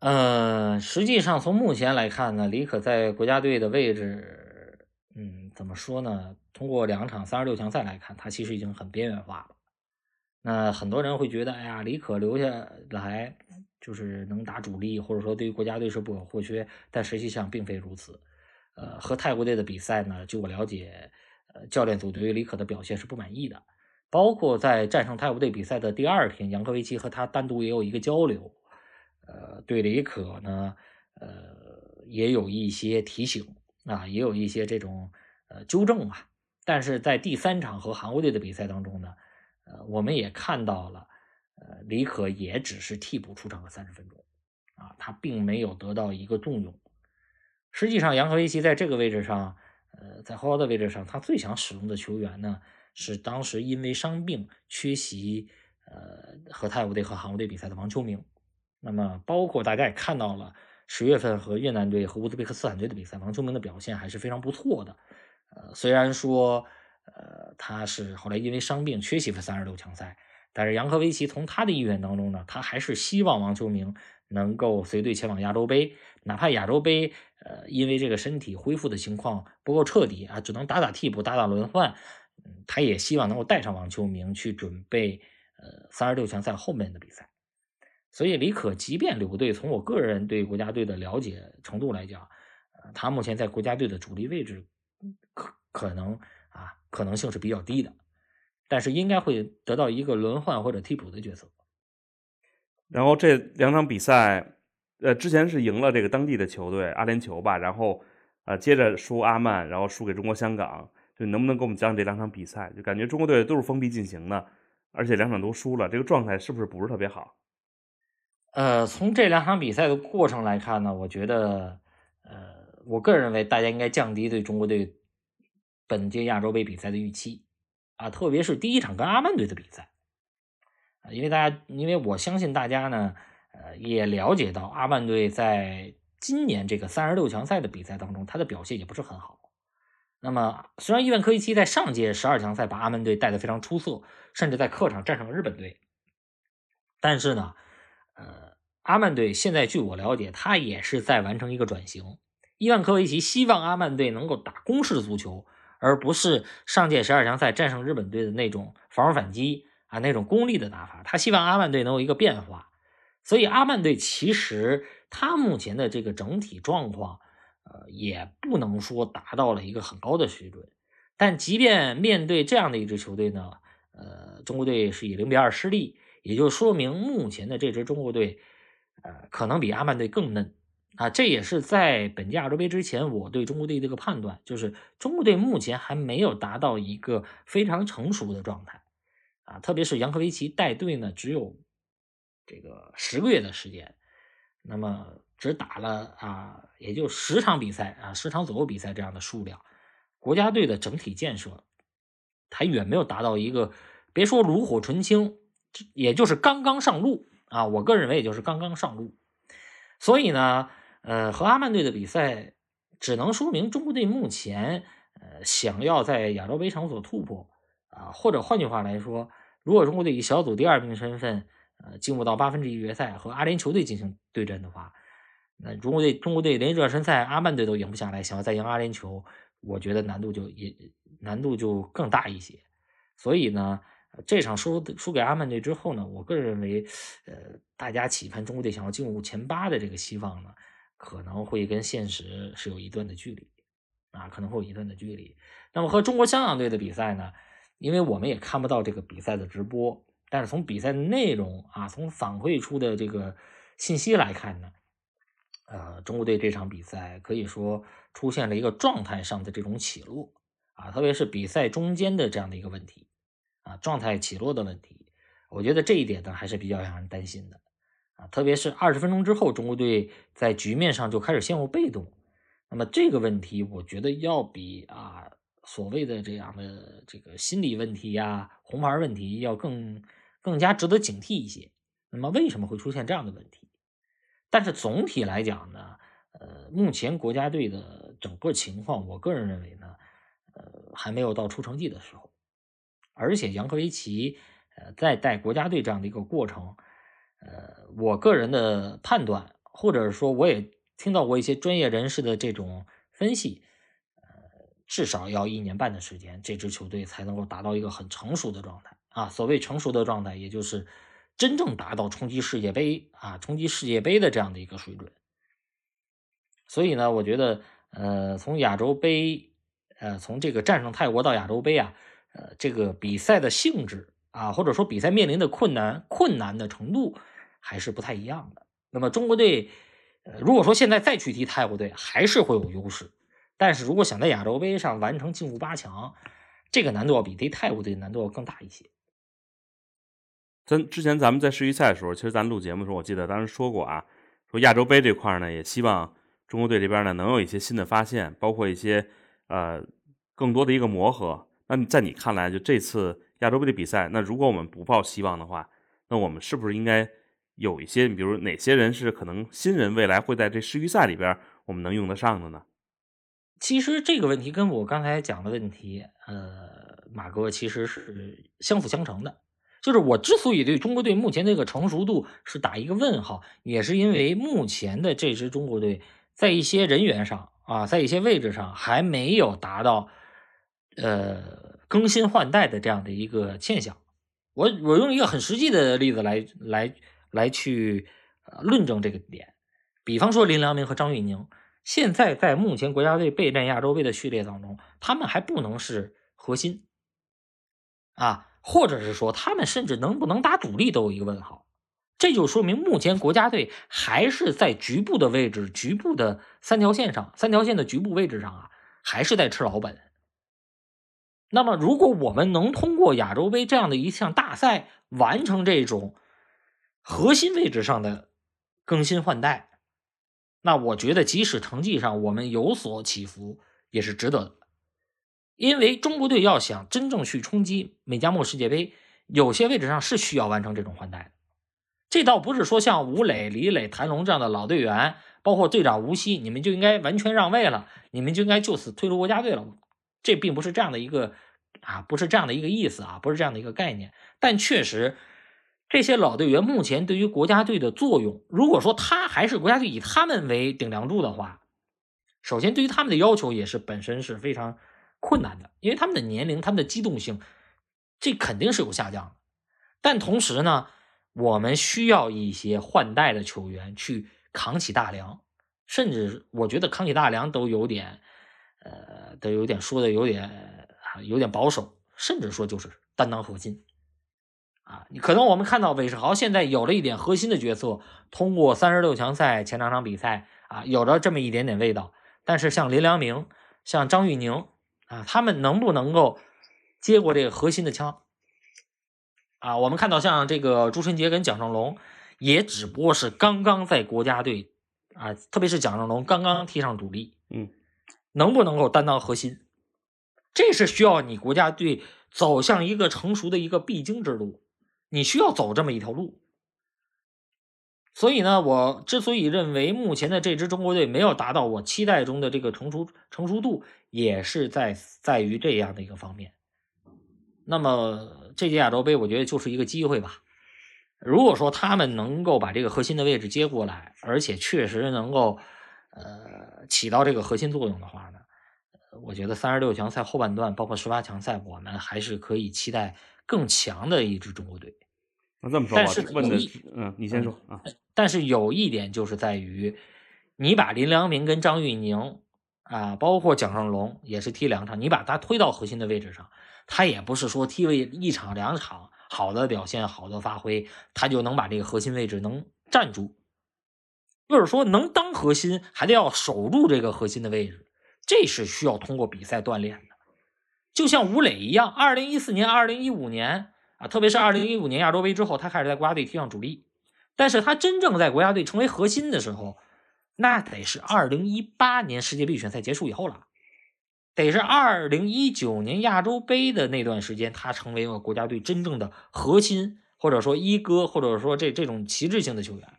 Speaker 2: 呃，实际上从目前来看呢，李可在国家队的位置，嗯，怎么说呢？通过两场三十六强赛来看，他其实已经很边缘化了。那很多人会觉得，哎呀，李可留下来就是能打主力，或者说对于国家队是不可或缺。但实际上并非如此。呃，和泰国队的比赛呢，据我了解，呃，教练组对于李可的表现是不满意的。包括在战胜泰国队比赛的第二天，杨科维奇和他单独也有一个交流，呃，对李可呢，呃，也有一些提醒啊，也有一些这种呃纠正啊。但是在第三场和韩国队的比赛当中呢。呃，我们也看到了，呃，李可也只是替补出场了三十分钟，啊，他并没有得到一个重用。实际上，杨科维奇在这个位置上，呃，在后腰的位置上，他最想使用的球员呢，是当时因为伤病缺席，呃，和泰国队和韩国队比赛的王秋明。那么，包括大家也看到了，十月份和越南队和乌兹别克斯坦队的比赛，王秋明的表现还是非常不错的。呃，虽然说。呃，他是后来因为伤病缺席了三十六强赛，但是杨科维奇从他的意愿当中呢，他还是希望王秋明能够随队前往亚洲杯，哪怕亚洲杯，呃，因为这个身体恢复的情况不够彻底啊，只能打打替补，打打轮换，他也希望能够带上王秋明去准备呃三十六强赛后面的比赛。所以李可即便留队，从我个人对国家队的了解程度来讲，呃，他目前在国家队的主力位置可可能啊。可能性是比较低的，但是应该会得到一个轮换或者替补的角色。
Speaker 1: 然后这两场比赛，呃，之前是赢了这个当地的球队阿联酋吧，然后呃接着输阿曼，然后输给中国香港。就能不能给我们讲讲这两场比赛？就感觉中国队都是封闭进行的，而且两场都输了，这个状态是不是不是特别好？
Speaker 2: 呃，从这两场比赛的过程来看呢，我觉得，呃，我个人认为大家应该降低对中国队本届亚洲杯比赛的预期啊，特别是第一场跟阿曼队的比赛啊，因为大家，因为我相信大家呢，呃，也了解到阿曼队在今年这个三十六强赛的比赛当中，他的表现也不是很好。那么，虽然伊万科维奇在上届十二强赛把阿曼队带得非常出色，甚至在客场战胜了日本队，但是呢，呃，阿曼队现在据我了解，他也是在完成一个转型。伊万科维奇希望阿曼队能够打攻势足球，而不是上届十二强赛战胜日本队的那种防守反击啊那种功利的打法。他希望阿曼队能有一个变化。所以，阿曼队其实他目前的这个整体状况。呃，也不能说达到了一个很高的水准，但即便面对这样的一支球队呢，呃，中国队是以零比二失利，也就说明目前的这支中国队，呃，可能比阿曼队更嫩啊。这也是在本届亚洲杯之前，我对中国队这个判断，就是中国队目前还没有达到一个非常成熟的状态啊。特别是杨科维奇带队呢，只有这个十个月的时间，那么。只打了啊，也就十场比赛啊，十场左右比赛这样的数量，国家队的整体建设还远没有达到一个，别说炉火纯青，也就是刚刚上路啊。我个人认为，也就是刚刚上路。所以呢，呃，和阿曼队的比赛，只能说明中国队目前呃想要在亚洲杯上有所突破啊，或者换句话来说，如果中国队以小组第二名身份呃进入到八分之一决赛和阿联酋队进行对阵的话。那中国队，中国队连热身赛阿曼队都赢不下来，想要再赢阿联酋，我觉得难度就也难度就更大一些。所以呢，这场输输给阿曼队之后呢，我个人认为，呃，大家期盼中国队想要进入前八的这个希望呢，可能会跟现实是有一段的距离啊，可能会有一段的距离。那么和中国香港队的比赛呢，因为我们也看不到这个比赛的直播，但是从比赛内容啊，从反馈出的这个信息来看呢。呃，中国队这场比赛可以说出现了一个状态上的这种起落啊，特别是比赛中间的这样的一个问题啊，状态起落的问题，我觉得这一点呢还是比较让人担心的啊，特别是二十分钟之后，中国队在局面上就开始陷入被动，那么这个问题我觉得要比啊所谓的这样的这个心理问题呀、红牌问题要更更加值得警惕一些。那么为什么会出现这样的问题？但是总体来讲呢，呃，目前国家队的整个情况，我个人认为呢，呃，还没有到出成绩的时候。而且杨科维奇，呃，在带国家队这样的一个过程，呃，我个人的判断，或者说我也听到过一些专业人士的这种分析，呃，至少要一年半的时间，这支球队才能够达到一个很成熟的状态啊。所谓成熟的状态，也就是。真正达到冲击世界杯啊，冲击世界杯的这样的一个水准。所以呢，我觉得，呃，从亚洲杯，呃，从这个战胜泰国到亚洲杯啊，呃，这个比赛的性质啊，或者说比赛面临的困难困难的程度还是不太一样的。那么中国队，呃，如果说现在再去踢泰国队，还是会有优势。但是如果想在亚洲杯上完成进入八强，这个难度要比踢泰国队难度要更大一些。
Speaker 1: 咱之前咱们在世预赛的时候，其实咱录节目的时候，我记得当时说过啊，说亚洲杯这块呢，也希望中国队这边呢能有一些新的发现，包括一些呃更多的一个磨合。那在你看来，就这次亚洲杯的比赛，那如果我们不抱希望的话，那我们是不是应该有一些，比如哪些人是可能新人未来会在这世预赛里边我们能用得上的呢？
Speaker 2: 其实这个问题跟我刚才讲的问题，呃，马哥其实是相辅相成的。就是我之所以对中国队目前这个成熟度是打一个问号，也是因为目前的这支中国队在一些人员上啊，在一些位置上还没有达到呃更新换代的这样的一个现象。我我用一个很实际的例子来来来去论证这个点，比方说林良铭和张玉宁，现在在目前国家队备战亚洲杯的序列当中，他们还不能是核心啊。或者是说，他们甚至能不能打主力都有一个问号，这就说明目前国家队还是在局部的位置、局部的三条线上、三条线的局部位置上啊，还是在吃老本。那么，如果我们能通过亚洲杯这样的一项大赛完成这种核心位置上的更新换代，那我觉得即使成绩上我们有所起伏，也是值得的。因为中国队要想真正去冲击美加墨世界杯，有些位置上是需要完成这种换代的。这倒不是说像吴磊、李磊、谭龙这样的老队员，包括队长吴曦，你们就应该完全让位了，你们就应该就此退出国家队了。这并不是这样的一个啊，不是这样的一个意思啊，不是这样的一个概念。但确实，这些老队员目前对于国家队的作用，如果说他还是国家队以他们为顶梁柱的话，首先对于他们的要求也是本身是非常困难的，因为他们的年龄、他们的机动性，这肯定是有下降的。但同时呢，我们需要一些换代的球员去扛起大梁，甚至我觉得扛起大梁都有点，呃，都有点说的有点，有点保守，甚至说就是担当核心，啊，你可能我们看到韦世豪现在有了一点核心的角色，通过三十六强赛前两场比赛啊，有着这么一点点味道，但是像林良铭、像张玉宁啊，他们能不能够接过这个核心的枪？啊，我们看到像这个朱晨杰跟蒋胜龙，也只不过是刚刚在国家队啊，特别是蒋胜龙刚刚踢上主力，
Speaker 1: 嗯，
Speaker 2: 能不能够担当核心，这是需要你国家队走向一个成熟的一个必经之路，你需要走这么一条路。所以呢，我之所以认为目前的这支中国队没有达到我期待中的这个成熟成熟度，也是在在于这样的一个方面。那么这届亚洲杯，我觉得就是一个机会吧。如果说他们能够把这个核心的位置接过来，而且确实能够呃起到这个核心作用的话呢，我觉得三十六强赛后半段，包括十八强赛，我们还是可以期待更强的一支中国队。
Speaker 1: 那这么说吧，
Speaker 2: 但是
Speaker 1: 问的嗯，你先说啊。
Speaker 2: 但是有一点就是在于，你把林良铭跟张玉宁啊，包括蒋胜龙也是踢两场，你把他推到核心的位置上，他也不是说踢了一场两场好的表现、好的发挥，他就能把这个核心位置能站住。就是说，能当核心，还得要守住这个核心的位置，这是需要通过比赛锻炼的。就像吴磊一样，二零一四年、二零一五年啊，特别是二零一五年亚洲杯之后，他开始在国家队踢上主力。但是他真正在国家队成为核心的时候，那得是二零一八年世界杯预选赛结束以后了，得是二零一九年亚洲杯的那段时间，他成为了国家队真正的核心，或者说一哥，或者说这这种旗帜性的球员。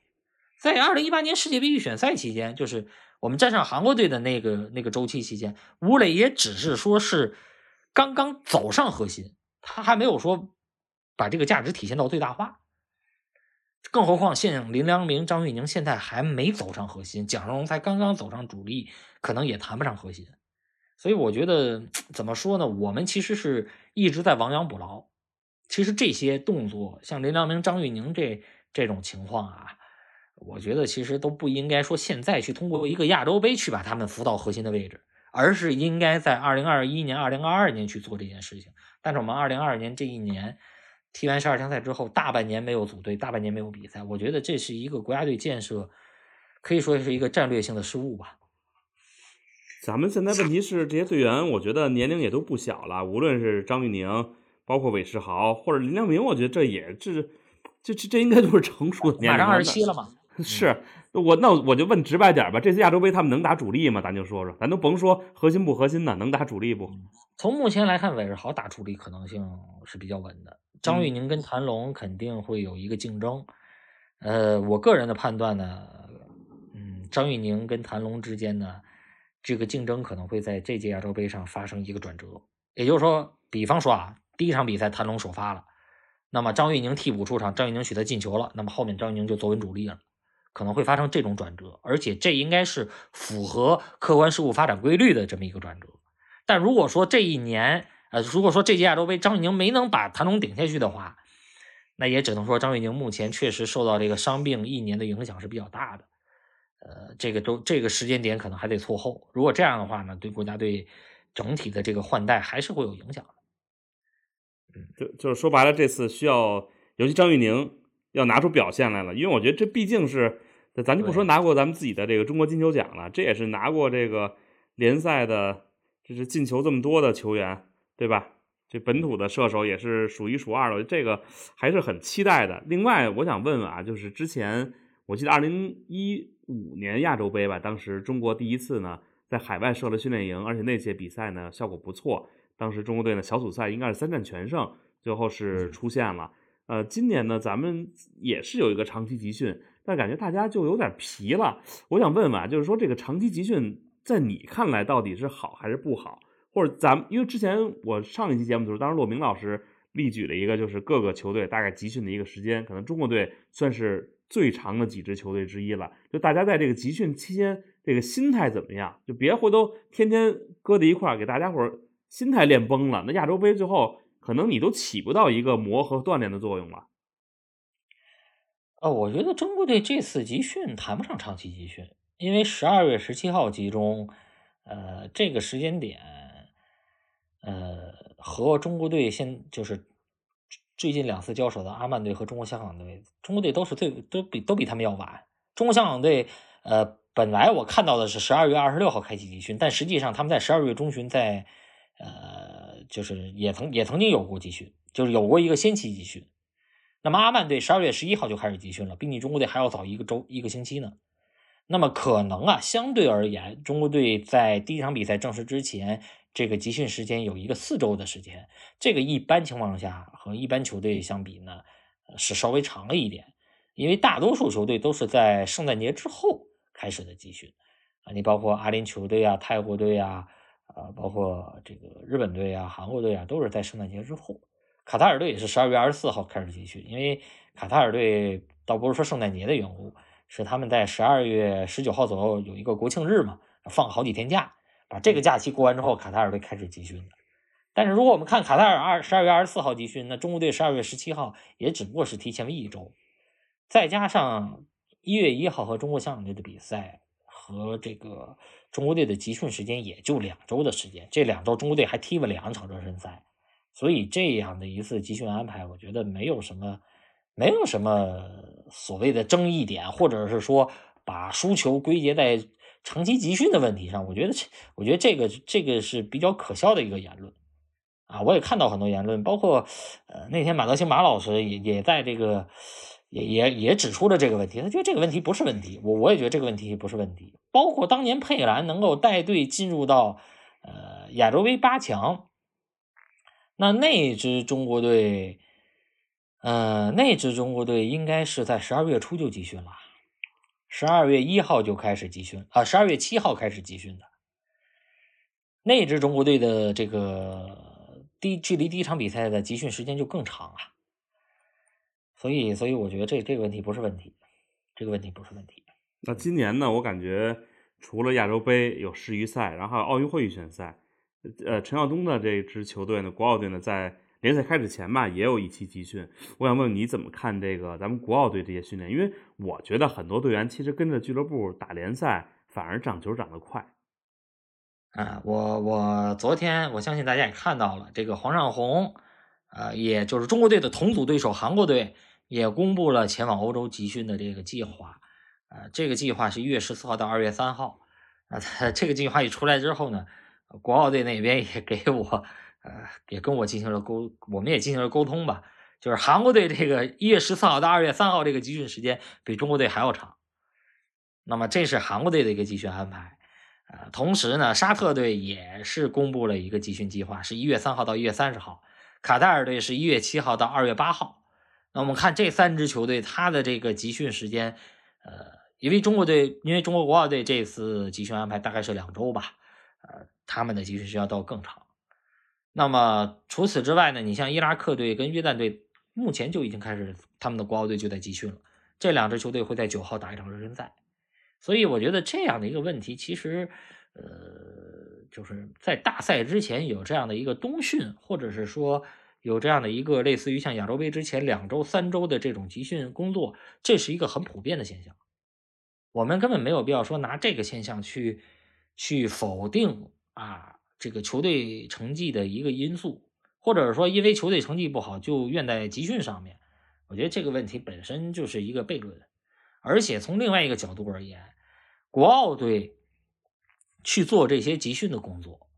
Speaker 2: 在二零一八年世界杯预选赛期间，就是我们战胜韩国队的那个那个周期期间，吴磊也只是说是刚刚走上核心，他还没有说把这个价值体现到最大化。更何况，现林良铭、张玉宁现在还没走上核心，蒋胜龙才刚刚走上主力，可能也谈不上核心。所以我觉得怎么说呢？我们其实是一直在亡羊补牢。其实这些动作，像林良铭、张玉宁这这种情况啊，我觉得其实都不应该说现在去通过一个亚洲杯去把他们扶到核心的位置，而是应该在二零二一年、二零二二年去做这件事情。但是我们二零二二年这一年。踢完十二强赛之后，大半年没有组队，大半年没有比赛，我觉得这是一个国家队建设，可以说是一个战略性的失误吧。
Speaker 1: 咱们现在问题是这些队员，我觉得年龄也都不小了，无论是张玉宁，包括韦世豪或者林良铭，我觉得这也这这这这应该都是成熟的年龄。
Speaker 2: 马上二十七了嘛？
Speaker 1: 是我那我就问直白点吧，这次亚洲杯他们能打主力吗？咱就说说，咱都甭说核心不核心的，能打主力不？
Speaker 2: 从目前来看，韦世豪打主力可能性是比较稳的。张玉宁跟谭龙肯定会有一个竞争，呃，我个人的判断呢，嗯，张玉宁跟谭龙之间呢，这个竞争可能会在这届亚洲杯上发生一个转折。也就是说，比方说啊，第一场比赛谭龙首发了，那么张玉宁替补出场，张玉宁取得进球了，那么后面张玉宁就坐稳主力了，可能会发生这种转折，而且这应该是符合客观事物发展规律的这么一个转折。但如果说这一年，呃，如果说这届亚洲杯张玉宁没能把谭龙顶下去的话，那也只能说张玉宁目前确实受到这个伤病一年的影响是比较大的。呃，这个都这个时间点可能还得错后。如果这样的话呢，对国家队整体的这个换代还是会有影响的。
Speaker 1: 就就是说白了，这次需要，尤其张玉宁要拿出表现来了，因为我觉得这毕竟是，咱就不说拿过咱们自己的这个中国金球奖了，这也是拿过这个联赛的，这是进球这么多的球员。对吧？这本土的射手也是数一数二的，这个还是很期待的。另外，我想问问啊，就是之前我记得二零一五年亚洲杯吧，当时中国第一次呢在海外设了训练营，而且那届比赛呢效果不错。当时中国队呢小组赛应该是三战全胜，最后是出线了。呃，今年呢咱们也是有一个长期集训，但感觉大家就有点疲了。我想问问啊，就是说这个长期集训在你看来到底是好还是不好？或者咱们，因为之前我上一期节目的时候，当时骆明老师例举了一个，就是各个球队大概集训的一个时间，可能中国队算是最长的几支球队之一了。就大家在这个集训期间，这个心态怎么样？就别回头天天搁在一块儿，给大家伙儿心态练崩了。那亚洲杯最后，可能你都起不到一个磨合锻炼的作用了。
Speaker 2: 呃，我觉得中国队这次集训谈不上长期集训，因为十二月十七号集中，呃，这个时间点。呃，和中国队现就是最近两次交手的阿曼队和中国香港队，中国队都是最都比都比他们要晚。中国香港队，呃，本来我看到的是十二月二十六号开启集训，但实际上他们在十二月中旬在呃，就是也曾也曾经有过集训，就是有过一个先期集训。那么阿曼队十二月十一号就开始集训了，比你中国队还要早一个周一个星期呢。那么可能啊，相对而言，中国队在第一场比赛正式之前。这个集训时间有一个四周的时间，这个一般情况下和一般球队相比呢，是稍微长了一点，因为大多数球队都是在圣诞节之后开始的集训啊，你包括阿联酋队啊、泰国队啊，啊，包括这个日本队啊、韩国队啊，都是在圣诞节之后。卡塔尔队也是十二月二十四号开始集训，因为卡塔尔队倒不是说圣诞节的缘故，是他们在十二月十九号左右有一个国庆日嘛，放好几天假。把这个假期过完之后，卡塔尔队开始集训。但是如果我们看卡塔尔二十二月二十四号集训，那中国队十二月十七号也只不过是提前了一周，再加上一月一号和中国香港队的比赛和这个中国队的集训时间也就两周的时间，这两周中国队还踢了两场热身赛，所以这样的一次集训安排，我觉得没有什么没有什么所谓的争议点，或者是说把输球归结在。长期集训的问题上，我觉得这，我觉得这个这个是比较可笑的一个言论啊！我也看到很多言论，包括呃那天马德兴马老师也也在这个也也也指出了这个问题，他觉得这个问题不是问题，我我也觉得这个问题不是问题。包括当年佩兰能够带队进入到呃亚洲杯八强，那那支中国队，呃那支中国队应该是在十二月初就集训了。十二月一号就开始集训啊，十二月七号开始集训的。那支中国队的这个第距离第一场比赛的集训时间就更长啊，所以，所以我觉得这这个问题不是问题，这个问题不是问题。
Speaker 1: 那今年呢？我感觉除了亚洲杯有世预赛，然后还有奥运会预选赛，呃，陈晓东的这支球队呢，国奥队呢，在。联赛开始前吧，也有一期集训。我想问问你怎么看这个咱们国奥队这些训练？因为我觉得很多队员其实跟着俱乐部打联赛，反而长球长得快。
Speaker 2: 啊，我我昨天我相信大家也看到了，这个黄尚红，呃，也就是中国队的同组对手韩国队，也公布了前往欧洲集训的这个计划。呃，这个计划是一月十四号到二月三号。啊，这个计划一出来之后呢，国奥队那边也给我。呃，也跟我进行了沟，我们也进行了沟通吧。就是韩国队这个一月十四号到二月三号这个集训时间比中国队还要长。那么这是韩国队的一个集训安排。呃，同时呢，沙特队也是公布了一个集训计划，是一月三号到一月三十号。卡塔尔队是一月七号到二月八号。那我们看这三支球队，他的这个集训时间，呃，因为中国队，因为中国国奥队这次集训安排大概是两周吧，呃，他们的集训时间要更长。那么除此之外呢？你像伊拉克队跟约旦队，目前就已经开始他们的国奥队就在集训了。这两支球队会在九号打一场热身赛，所以我觉得这样的一个问题，其实，呃，就是在大赛之前有这样的一个冬训，或者是说有这样的一个类似于像亚洲杯之前两周、三周的这种集训工作，这是一个很普遍的现象。我们根本没有必要说拿这个现象去去否定啊。这个球队成绩的一个因素，或者说因为球队成绩不好就怨在集训上面，我觉得这个问题本身就是一个悖论。而且从另外一个角度而言，国奥队去做这些集训的工作，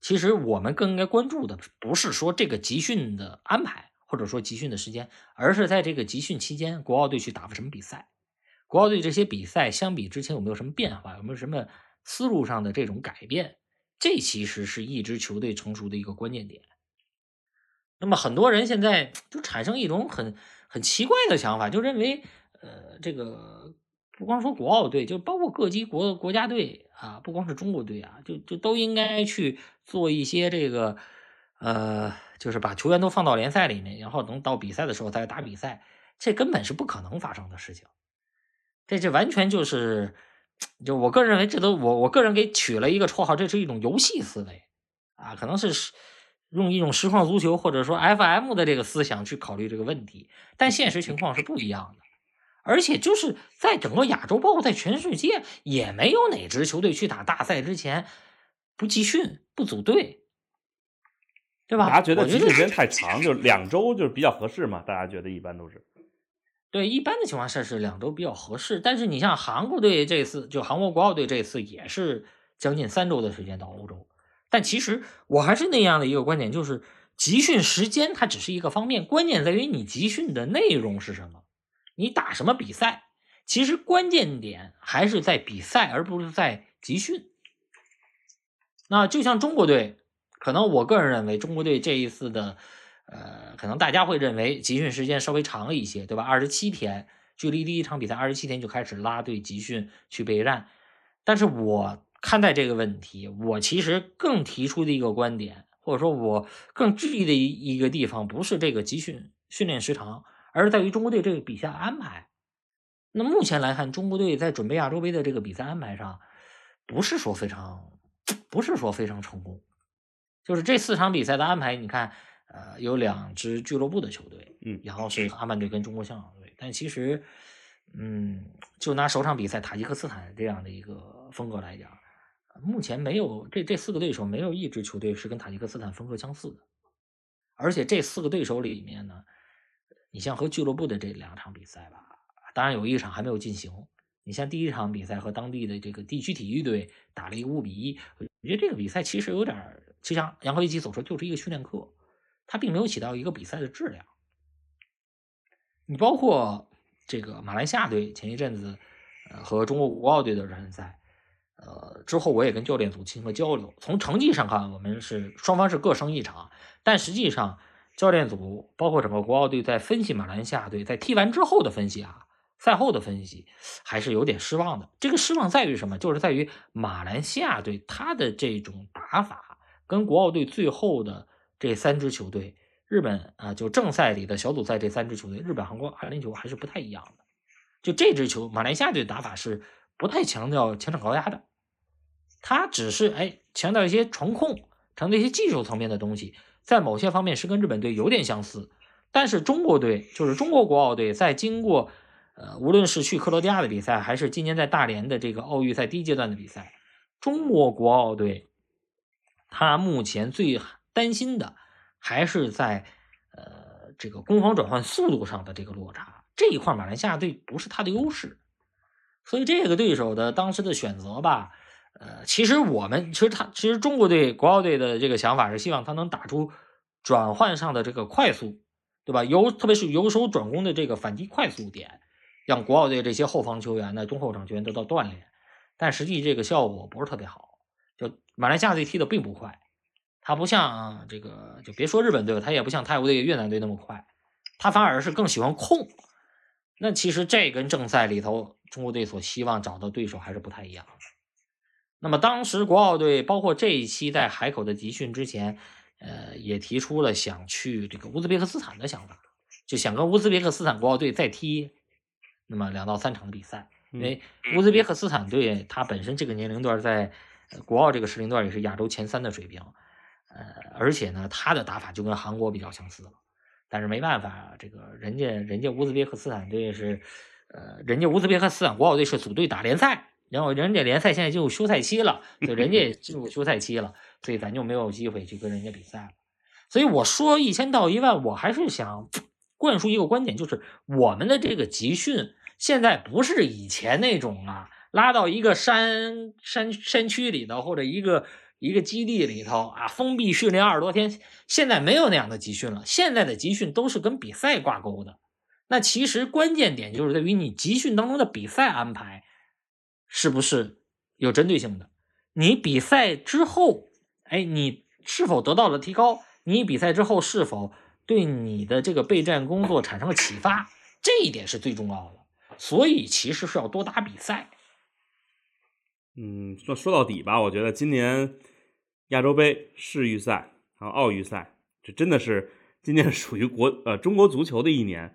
Speaker 2: 其实我们更应该关注的不是说这个集训的安排，或者说集训的时间，而是在这个集训期间，国奥队去打什么比赛，国奥队这些比赛相比之前有没有什么变化，有没有什么思路上的这种改变？这其实是一支球队成熟的一个关键点。那么很多人现在就产生一种很很奇怪的想法，就认为，呃，这个不光说国奥队，就包括各级国国家队啊，不光是中国队啊，就就都应该去做一些这个，呃，就是把球员都放到联赛里面，然后等到比赛的时候再打比赛，这根本是不可能发生的事情。这这完全就是，就我个人认为，这都我我个人给取了一个绰号，这是一种游戏思维啊，可能是。用一种实况足球或者说 FM 的这个思想去考虑这个问题，但现实情况是不一样的。而且就是在整个亚洲，包括在全世界，也没有哪支球队去打大赛之前不集训、不组队，对吧？
Speaker 1: 大家觉得集训时间太 长，就是两周就是比较合适嘛？大家觉得一般都是。
Speaker 2: 对，一般的情况下是两周比较合适。但是你像韩国队这次，就韩国国奥队这次也是将近三周的时间到欧洲。但其实我还是那样的一个观点，就是集训时间它只是一个方面，关键在于你集训的内容是什么，你打什么比赛。其实关键点还是在比赛，而不是在集训。那就像中国队，可能我个人认为，中国队这一次的，呃，可能大家会认为集训时间稍微长了一些，对吧？二十七天，距离第一场比赛二十七天就开始拉队集训去备战，但是我。看待这个问题，我其实更提出的一个观点，或者说我更质疑的一一个地方，不是这个集训训练时长，而是在于中国队这个比赛安排。那目前来看，中国队在准备亚洲杯的这个比赛安排上，不是说非常，不是说非常成功。就是这四场比赛的安排，你看，呃，有两支俱乐部的球队，
Speaker 1: 嗯，
Speaker 2: 然后是阿曼队跟中国香港队，但其实，嗯，就拿首场比赛塔吉克斯坦这样的一个风格来讲。目前没有这这四个对手，没有一支球队是跟塔吉克斯坦风格相似的。而且这四个对手里面呢，你像和俱乐部的这两场比赛吧，当然有一场还没有进行。你像第一场比赛和当地的这个地区体育队打了一个五比一，我觉得这个比赛其实有点，就像杨科维奇所说，就是一个训练课，它并没有起到一个比赛的质量。你包括这个马来西亚队前一阵子，呃，和中国国奥队的热身赛。呃，之后我也跟教练组进行了交流。从成绩上看，我们是双方是各胜一场，但实际上教练组包括整个国奥队在分析马来西亚队在踢完之后的分析啊，赛后的分析还是有点失望的。这个失望在于什么？就是在于马来西亚队他的这种打法跟国奥队最后的这三支球队，日本啊，就正赛里的小组赛这三支球队，日本、韩国、阿联酋还是不太一样的。就这支球马来西亚队打法是不太强调前场高压的。他只是哎强调一些传控，强调一些技术层面的东西，在某些方面是跟日本队有点相似，但是中国队就是中国国奥队在经过呃无论是去克罗地亚的比赛，还是今年在大连的这个奥运赛第一阶段的比赛，中国国奥队他目前最担心的还是在呃这个攻防转换速度上的这个落差，这一块马来西亚队不是他的优势，所以这个对手的当时的选择吧。呃，其实我们其实他其实中国队国奥队的这个想法是希望他能打出转换上的这个快速，对吧？由特别是由守转攻的这个反击快速点，让国奥队这些后防球员呢、中后场球员得到锻炼。但实际这个效果不是特别好，就马来西亚队踢的并不快，他不像这个就别说日本队了，他也不像泰国队、越南队那么快，他反而是更喜欢控。那其实这跟正赛里头中国队所希望找的对手还是不太一样。那么当时国奥队包括这一期在海口的集训之前，呃，也提出了想去这个乌兹别克斯坦的想法，就想跟乌兹别克斯坦国奥队再踢那么两到三场的比赛，因为乌兹别克斯坦队他本身这个年龄段在国奥这个时龄段也是亚洲前三的水平，呃，而且呢，他的打法就跟韩国比较相似了，但是没办法，这个人家人家乌兹别克斯坦队是，呃，人家乌兹别克斯坦国奥队是组队打联赛。然后人家联赛现在进入休赛期了，就人家进入休赛期了，所以咱就没有机会去跟人家比赛了。所以我说一千到一万，我还是想灌输一个观点，就是我们的这个集训现在不是以前那种啊，拉到一个山山山区里头或者一个一个基地里头啊，封闭训练二十多天。现在没有那样的集训了，现在的集训都是跟比赛挂钩的。那其实关键点就是在于你集训当中的比赛安排是不是有针对性的？你比赛之后，哎，你是否得到了提高？你比赛之后是否对你的这个备战工作产生了启发？这一点是最重要的。所以其实是要多打比赛。
Speaker 1: 嗯，说说到底吧，我觉得今年亚洲杯、世预赛还有奥运赛，这真的是今年 属于国呃中国足球的一年。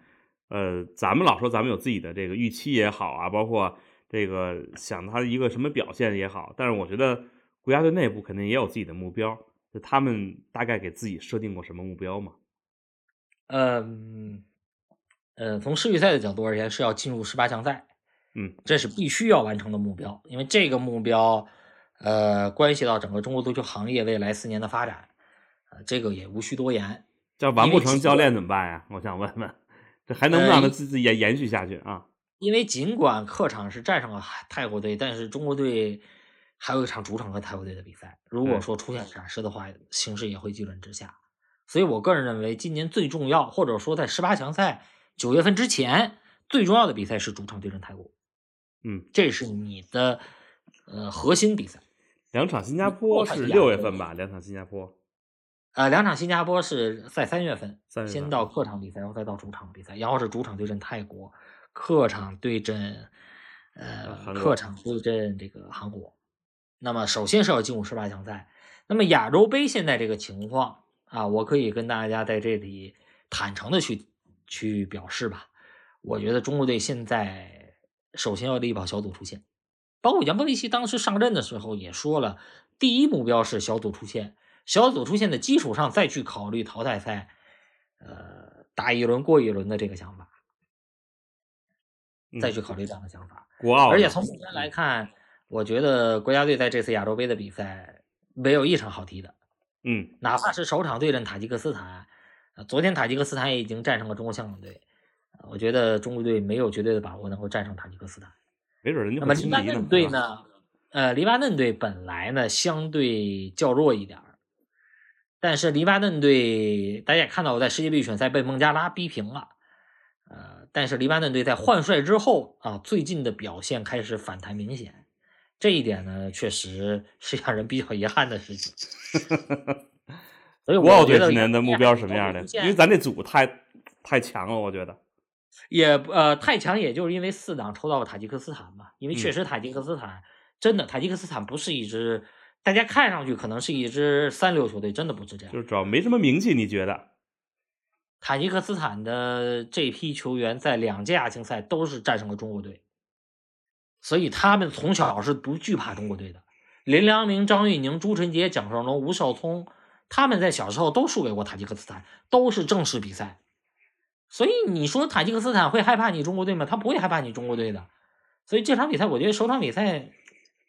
Speaker 1: 呃，咱们老说咱们有自己的这个预期也好啊，包括这个想他一个什么表现也好，但是我觉得国家队内部肯定也有自己的目标。就他们大概给自己设定过什么目标吗？
Speaker 2: 嗯，呃，从世预赛的角度而言，是要进入十八强赛。
Speaker 1: 嗯，
Speaker 2: 这是必须要完成的目标，因为这个目标，呃，关系到整个中国足球行业未来四年的发展。呃，这个也无需多言。
Speaker 1: 这完不成，教练怎么办呀？我想问问。这还能不能让他自己延延续下去啊？
Speaker 2: 因为尽管客场是战胜了泰国队，但是中国队还有一场主场和泰国队的比赛。如果说出现闪失的话，形势也会急转直下。所以我个人认为，今年最重要，或者说在十八强赛九月份之前最重要的比赛是主场对阵泰国。
Speaker 1: 嗯，
Speaker 2: 这是你的呃核心比赛。
Speaker 1: 两场新加坡是六月份吧？两场新加坡。
Speaker 2: 呃，两场新加坡是在三月份，
Speaker 1: 三
Speaker 2: 先到客场比赛，然后再到主场比赛，然后是主场对阵泰国，客场对阵呃客场对阵这个韩国。那么首先是要进入十八强赛。那么亚洲杯现在这个情况啊，我可以跟大家在这里坦诚的去去表示吧。我觉得中国队现在首先要力保小组出线，包括杨波维奇当时上任的时候也说了，第一目标是小组出线。小组出线的基础上，再去考虑淘汰赛，呃，打一轮过一轮的这个想法，再去考虑这样的想法。
Speaker 1: 国奥，
Speaker 2: 而且从目前来看，我觉得国家队在这次亚洲杯的比赛没有一场好踢的。
Speaker 1: 嗯，
Speaker 2: 哪怕是首场对阵塔吉克斯坦，昨天塔吉克斯坦也已经战胜了中国香港队，我觉得中国队没有绝对的把握能够战胜塔吉克斯坦。
Speaker 1: 没准人家
Speaker 2: 那么黎巴嫩队呢？呃，黎巴嫩队本来呢相对较弱一点儿。但是黎巴嫩队，大家也看到，我在世界杯预选赛被孟加拉逼平了。呃，但是黎巴嫩队在换帅之后啊，最近的表现开始反弹明显，这一点呢，确实是让人比较遗憾的事情。所以
Speaker 1: 国奥队今年的目标是什么样的？因为咱这组太太强了，我觉得。
Speaker 2: 也呃，太强，也就是因为四档抽到了塔吉克斯坦嘛。因为确实塔吉克斯坦真的，塔吉克斯坦不是一支。大家看上去可能是一支三流球队，真的不是这样。
Speaker 1: 就是主要没什么名气，你觉得？
Speaker 2: 塔吉克斯坦的这批球员在两届亚青赛都是战胜了中国队，所以他们从小是不惧怕中国队的。林良铭、张玉宁、朱晨杰、蒋胜龙、吴少聪，他们在小时候都输给过塔吉克斯坦，都是正式比赛。所以你说塔吉克斯坦会害怕你中国队吗？他不会害怕你中国队的。所以这场比赛，我觉得首场比赛。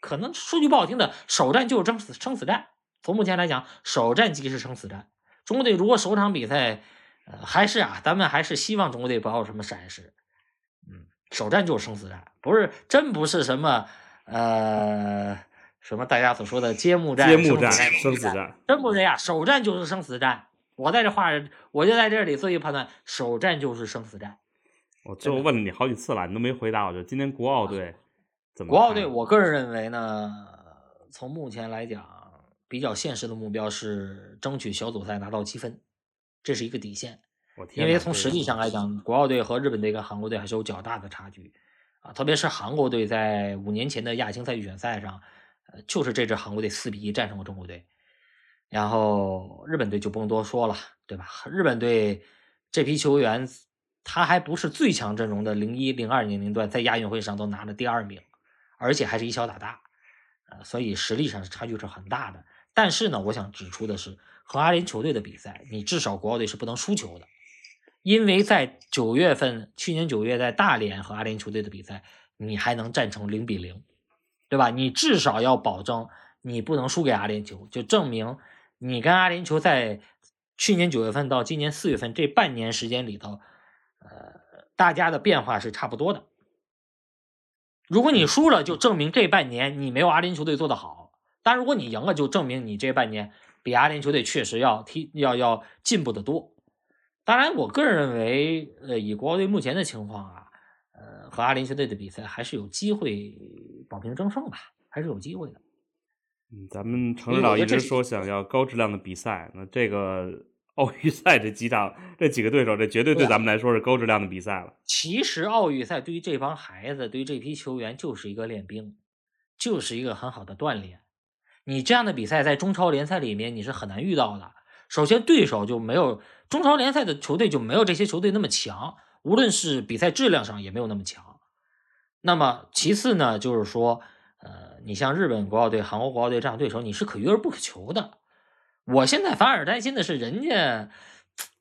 Speaker 2: 可能说句不好听的，首战就是生死生死战。从目前来讲，首战即是生死战。中国队如果首场比赛，呃，还是啊，咱们还是希望中国队不要有什么闪失。嗯，首战就是生死战，不是真不是什么呃什么大家所说的揭幕战、
Speaker 1: 揭幕战、
Speaker 2: 生
Speaker 1: 死战，
Speaker 2: 真不是呀。首战就是生死战。我在这话，我就在这里做一个判断：首战就是生死战。
Speaker 1: 我最后问了你好几次了，你都没回答。我就今天国奥队怎么。
Speaker 2: 国奥队，我个人认为呢，从目前来讲，比较现实的目标是争取小组赛拿到积分，这是一个底线。因为从实力上来讲，国奥队和日本队跟韩国队还是有较大的差距啊，特别是韩国队在五年前的亚青赛预选赛上，呃，就是这支韩国队四比一战胜了中国队。然后日本队就不用多说了，对吧？日本队这批球员，他还不是最强阵容的零一零二年龄段，在亚运会上都拿了第二名。而且还是以小打大，呃，所以实力上是差距是很大的。但是呢，我想指出的是，和阿联酋队的比赛，你至少国奥队是不能输球的，因为在九月份，去年九月在大连和阿联酋队的比赛，你还能战成零比零，对吧？你至少要保证你不能输给阿联酋，就证明你跟阿联酋在去年九月份到今年四月份这半年时间里头，呃，大家的变化是差不多的。如果你输了，就证明这半年你没有阿联酋队做得好，但如果你赢了，就证明你这半年比阿联球队确实要踢要要进步的多。当然，我个人认为，呃，以国奥队目前的情况啊，呃，和阿联球队的比赛还是有机会保平争胜吧，还是有机会的。
Speaker 1: 嗯，咱们程指导一直说想要高质量的比赛，那这个 奥运赛这几场这几个对手，这绝对对咱们来说是高质量的比赛了。
Speaker 2: 其实奥运赛对于这帮孩子，对于这批球员就是一个练兵，就是一个很好的锻炼。你这样的比赛在中超联赛里面你是很难遇到的。首先，对手就没有中超联赛的球队就没有这些球队那么强，无论是比赛质量上也没有那么强。那么其次呢，就是说。呃，你像日本国奥队、韩国国奥队这样对手，你是可遇而不可求的。我现在反而担心的是，人家，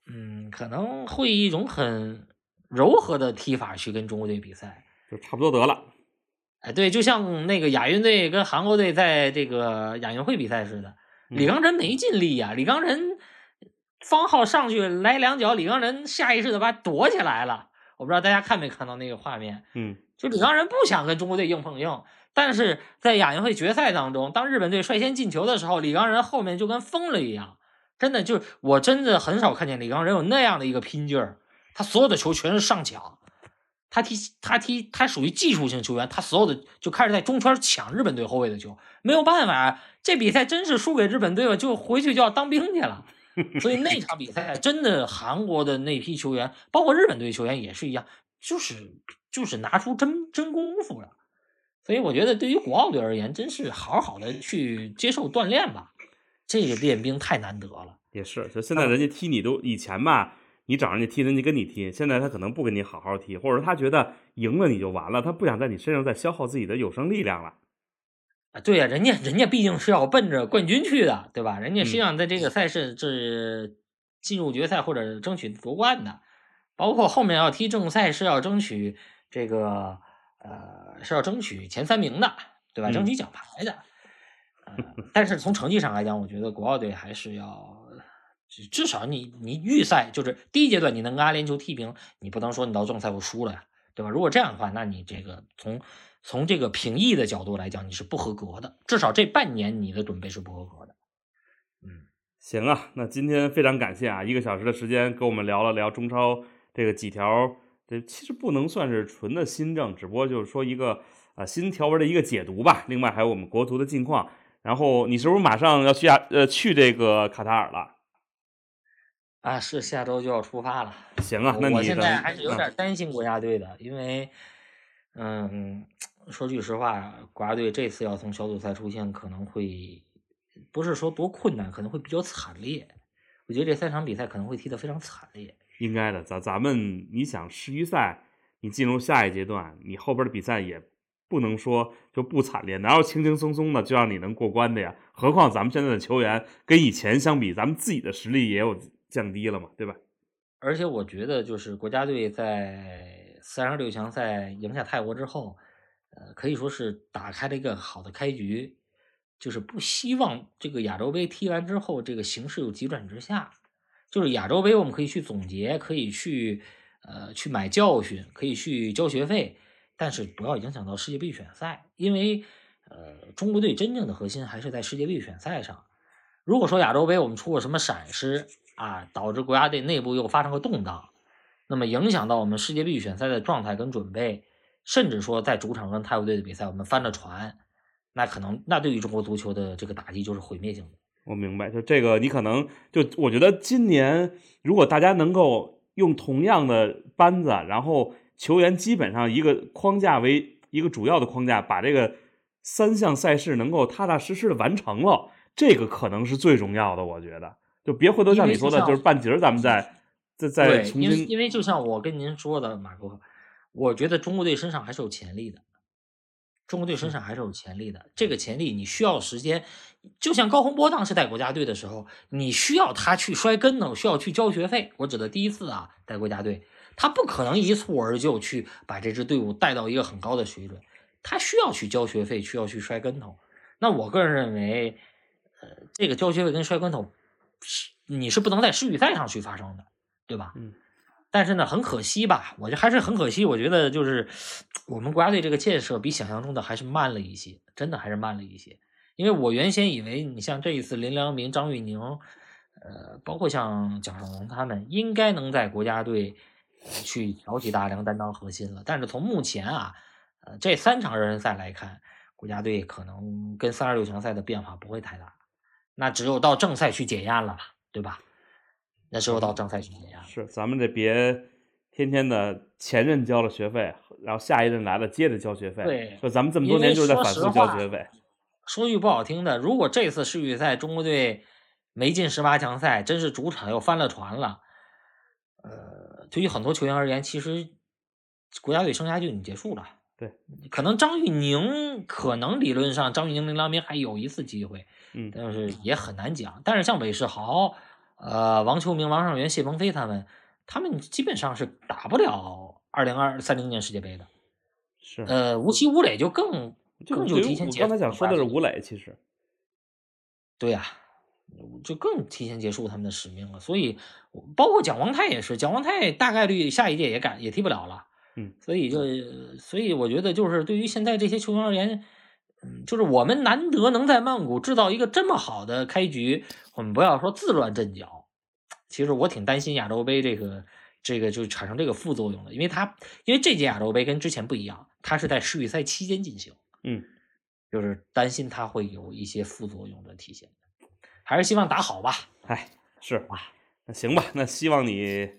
Speaker 2: 嗯，可能会以一种很柔和的踢法去跟中国队比赛，
Speaker 1: 就差不多得了。
Speaker 2: 哎，对，就像那个亚运队跟韩国队在这个亚运会比赛似的，李刚仁没尽力呀。李刚仁方浩上去来两脚，李刚仁下意识的把躲起来了。我不知道大家看没看到那个画面？
Speaker 1: 嗯，
Speaker 2: 就李刚仁不想跟中国队硬碰硬。但是在亚运会决赛当中，当日本队率先进球的时候，李刚仁后面就跟疯了一样，真的就是我真的很少看见李刚仁有那样的一个拼劲儿，他所有的球全是上抢，他踢他踢他属于技术型球员，他所有的就开始在中圈抢日本队后卫的球，没有办法，这比赛真是输给日本队了，就回去就要当兵去了，所以那场比赛真的韩国的那批球员，包括日本队球员也是一样，就是就是拿出真真功夫了。所以我觉得，对于国奥队而言，真是好好的去接受锻炼吧。这个练兵太难得了。
Speaker 1: 也是，就现在人家踢你都以前吧，你找人家踢，人家跟你踢。现在他可能不跟你好好踢，或者他觉得赢了你就完了，他不想在你身上再消耗自己的有生力量了。
Speaker 2: 啊，对呀，人家人家毕竟是要奔着冠军去的，对吧？人家是想在这个赛事是进入决赛或者争取夺冠的，包括后面要踢正赛是要争取这个。呃，是要争取前三名的，对吧？争取奖牌的。呃，但是从成绩上来讲，我觉得国奥队还是要，至少你你预赛就是第一阶段你能跟阿联酋踢平，你不能说你到正赛我输了呀，对吧？如果这样的话，那你这个从从这个评议的角度来讲，你是不合格的。至少这半年你的准备是不合格的。
Speaker 1: 嗯，行啊，那今天非常感谢啊，一个小时的时间跟我们聊了聊中超这个几条。这其实不能算是纯的新政，只不过就是说一个啊新条文的一个解读吧。另外还有我们国足的近况。然后你是不是马上要去亚呃去这个卡塔尔了？
Speaker 2: 啊，是下周就要出发了。
Speaker 1: 行啊，那你
Speaker 2: 我现在还是有点担心国家队的，因为嗯，说句实话，国家队这次要从小组赛出线，可能会不是说多困难，可能会比较惨烈。我觉得这三场比赛可能会踢得非常惨烈。
Speaker 1: 应该的，咱咱们你想世预赛，你进入下一阶段，你后边的比赛也不能说就不惨烈，哪有轻轻松松的就让你能过关的呀？何况咱们现在的球员跟以前相比，咱们自己的实力也有降低了嘛，对吧？
Speaker 2: 而且我觉得，就是国家队在三十六强赛赢下泰国之后，呃，可以说是打开了一个好的开局，就是不希望这个亚洲杯踢完之后，这个形势有急转直下。就是亚洲杯，我们可以去总结，可以去，呃，去买教训，可以去交学费，但是不要影响到世界杯预选赛，因为，呃，中国队真正的核心还是在世界杯预选赛上。如果说亚洲杯我们出了什么闪失啊，导致国家队内部又发生个动荡，那么影响到我们世界杯预选赛的状态跟准备，甚至说在主场跟泰国队的比赛我们翻了船，那可能那对于中国足球的这个打击就是毁灭性的。
Speaker 1: 我明白，就这个，你可能就我觉得今年如果大家能够用同样的班子，然后球员基本上一个框架为一个主要的框架，把这个三项赛事能够踏踏实实的完成了，这个可能是最重要的。我觉得，就别回头像你说的，就是半截儿，咱们再再再重新。
Speaker 2: 因为因为就像我跟您说的，马哥，我觉得中国队身上还是有潜力的。中国队身上还是有潜力的，这个潜力你需要时间，就像高洪波当时带国家队的时候，你需要他去摔跟头，需要去交学费。我指的第一次啊，带国家队，他不可能一蹴而就去把这支队伍带到一个很高的水准，他需要去交学费，需要去摔跟头。那我个人认为，呃，这个交学费跟摔跟头是你是不能在世预赛上去发生的，对吧？
Speaker 1: 嗯。
Speaker 2: 但是呢，很可惜吧？我觉得还是很可惜。我觉得就是我们国家队这个建设比想象中的还是慢了一些，真的还是慢了一些。因为我原先以为你像这一次林良铭、张玉宁，呃，包括像蒋胜龙他们，应该能在国家队去挑起大梁担当核心了。但是从目前啊，呃，这三场热身赛来看，国家队可能跟三十六强赛的变化不会太大，那只有到正赛去检验了吧，对吧？那只有到正赛去检验。
Speaker 1: 是，咱们这别天天的前任交了学费，然后下一任来了接着交学费。
Speaker 2: 对，
Speaker 1: 说咱们这么多年就是在反复交学费。
Speaker 2: 说句不好听的，如果这次世预赛中国队没进十八强赛，真是主场又翻了船了。呃，对于很多球员而言，其实国家队生涯就已经结束了。
Speaker 1: 对，
Speaker 2: 可能张玉宁，可能理论上张玉宁、林良铭还有一次机会，
Speaker 1: 嗯，
Speaker 2: 但是也很难讲。但是像韦世豪、呃王秋明、王上元、谢鹏飞他们，他们基本上是打不了二零二三零年世界杯的。
Speaker 1: 是，
Speaker 2: 呃，吴奇、吴磊就更。更就提前结束。
Speaker 1: 刚才想说的是吴磊，其实，
Speaker 2: 对呀，就更提前结束他们的使命了。所以，包括蒋光太也是，蒋光太大概率下一届也赶也踢不了了。
Speaker 1: 嗯，
Speaker 2: 所以就，所以我觉得就是对于现在这些球员而言，嗯，就是我们难得能在曼谷制造一个这么好的开局，我们不要说自乱阵脚。其实我挺担心亚洲杯这个这个就产生这个副作用的，因为它因为这届亚洲杯跟之前不一样，它是在世预赛期间进行。
Speaker 1: 嗯，
Speaker 2: 就是担心它会有一些副作用的体现，还是希望打好吧。
Speaker 1: 哎，是吧？那行吧，那希望你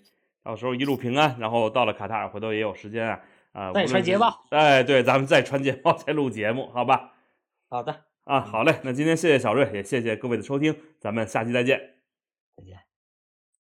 Speaker 1: 到时候一路平安，然后到了卡塔尔，回头也有时间啊啊，
Speaker 2: 再传捷报。
Speaker 1: 哎，对，咱们再传捷报，再录节目，好吧？
Speaker 2: 好的
Speaker 1: 啊，好嘞。那今天谢谢小瑞，也谢谢各位的收听，咱们下期再见。
Speaker 2: 再见。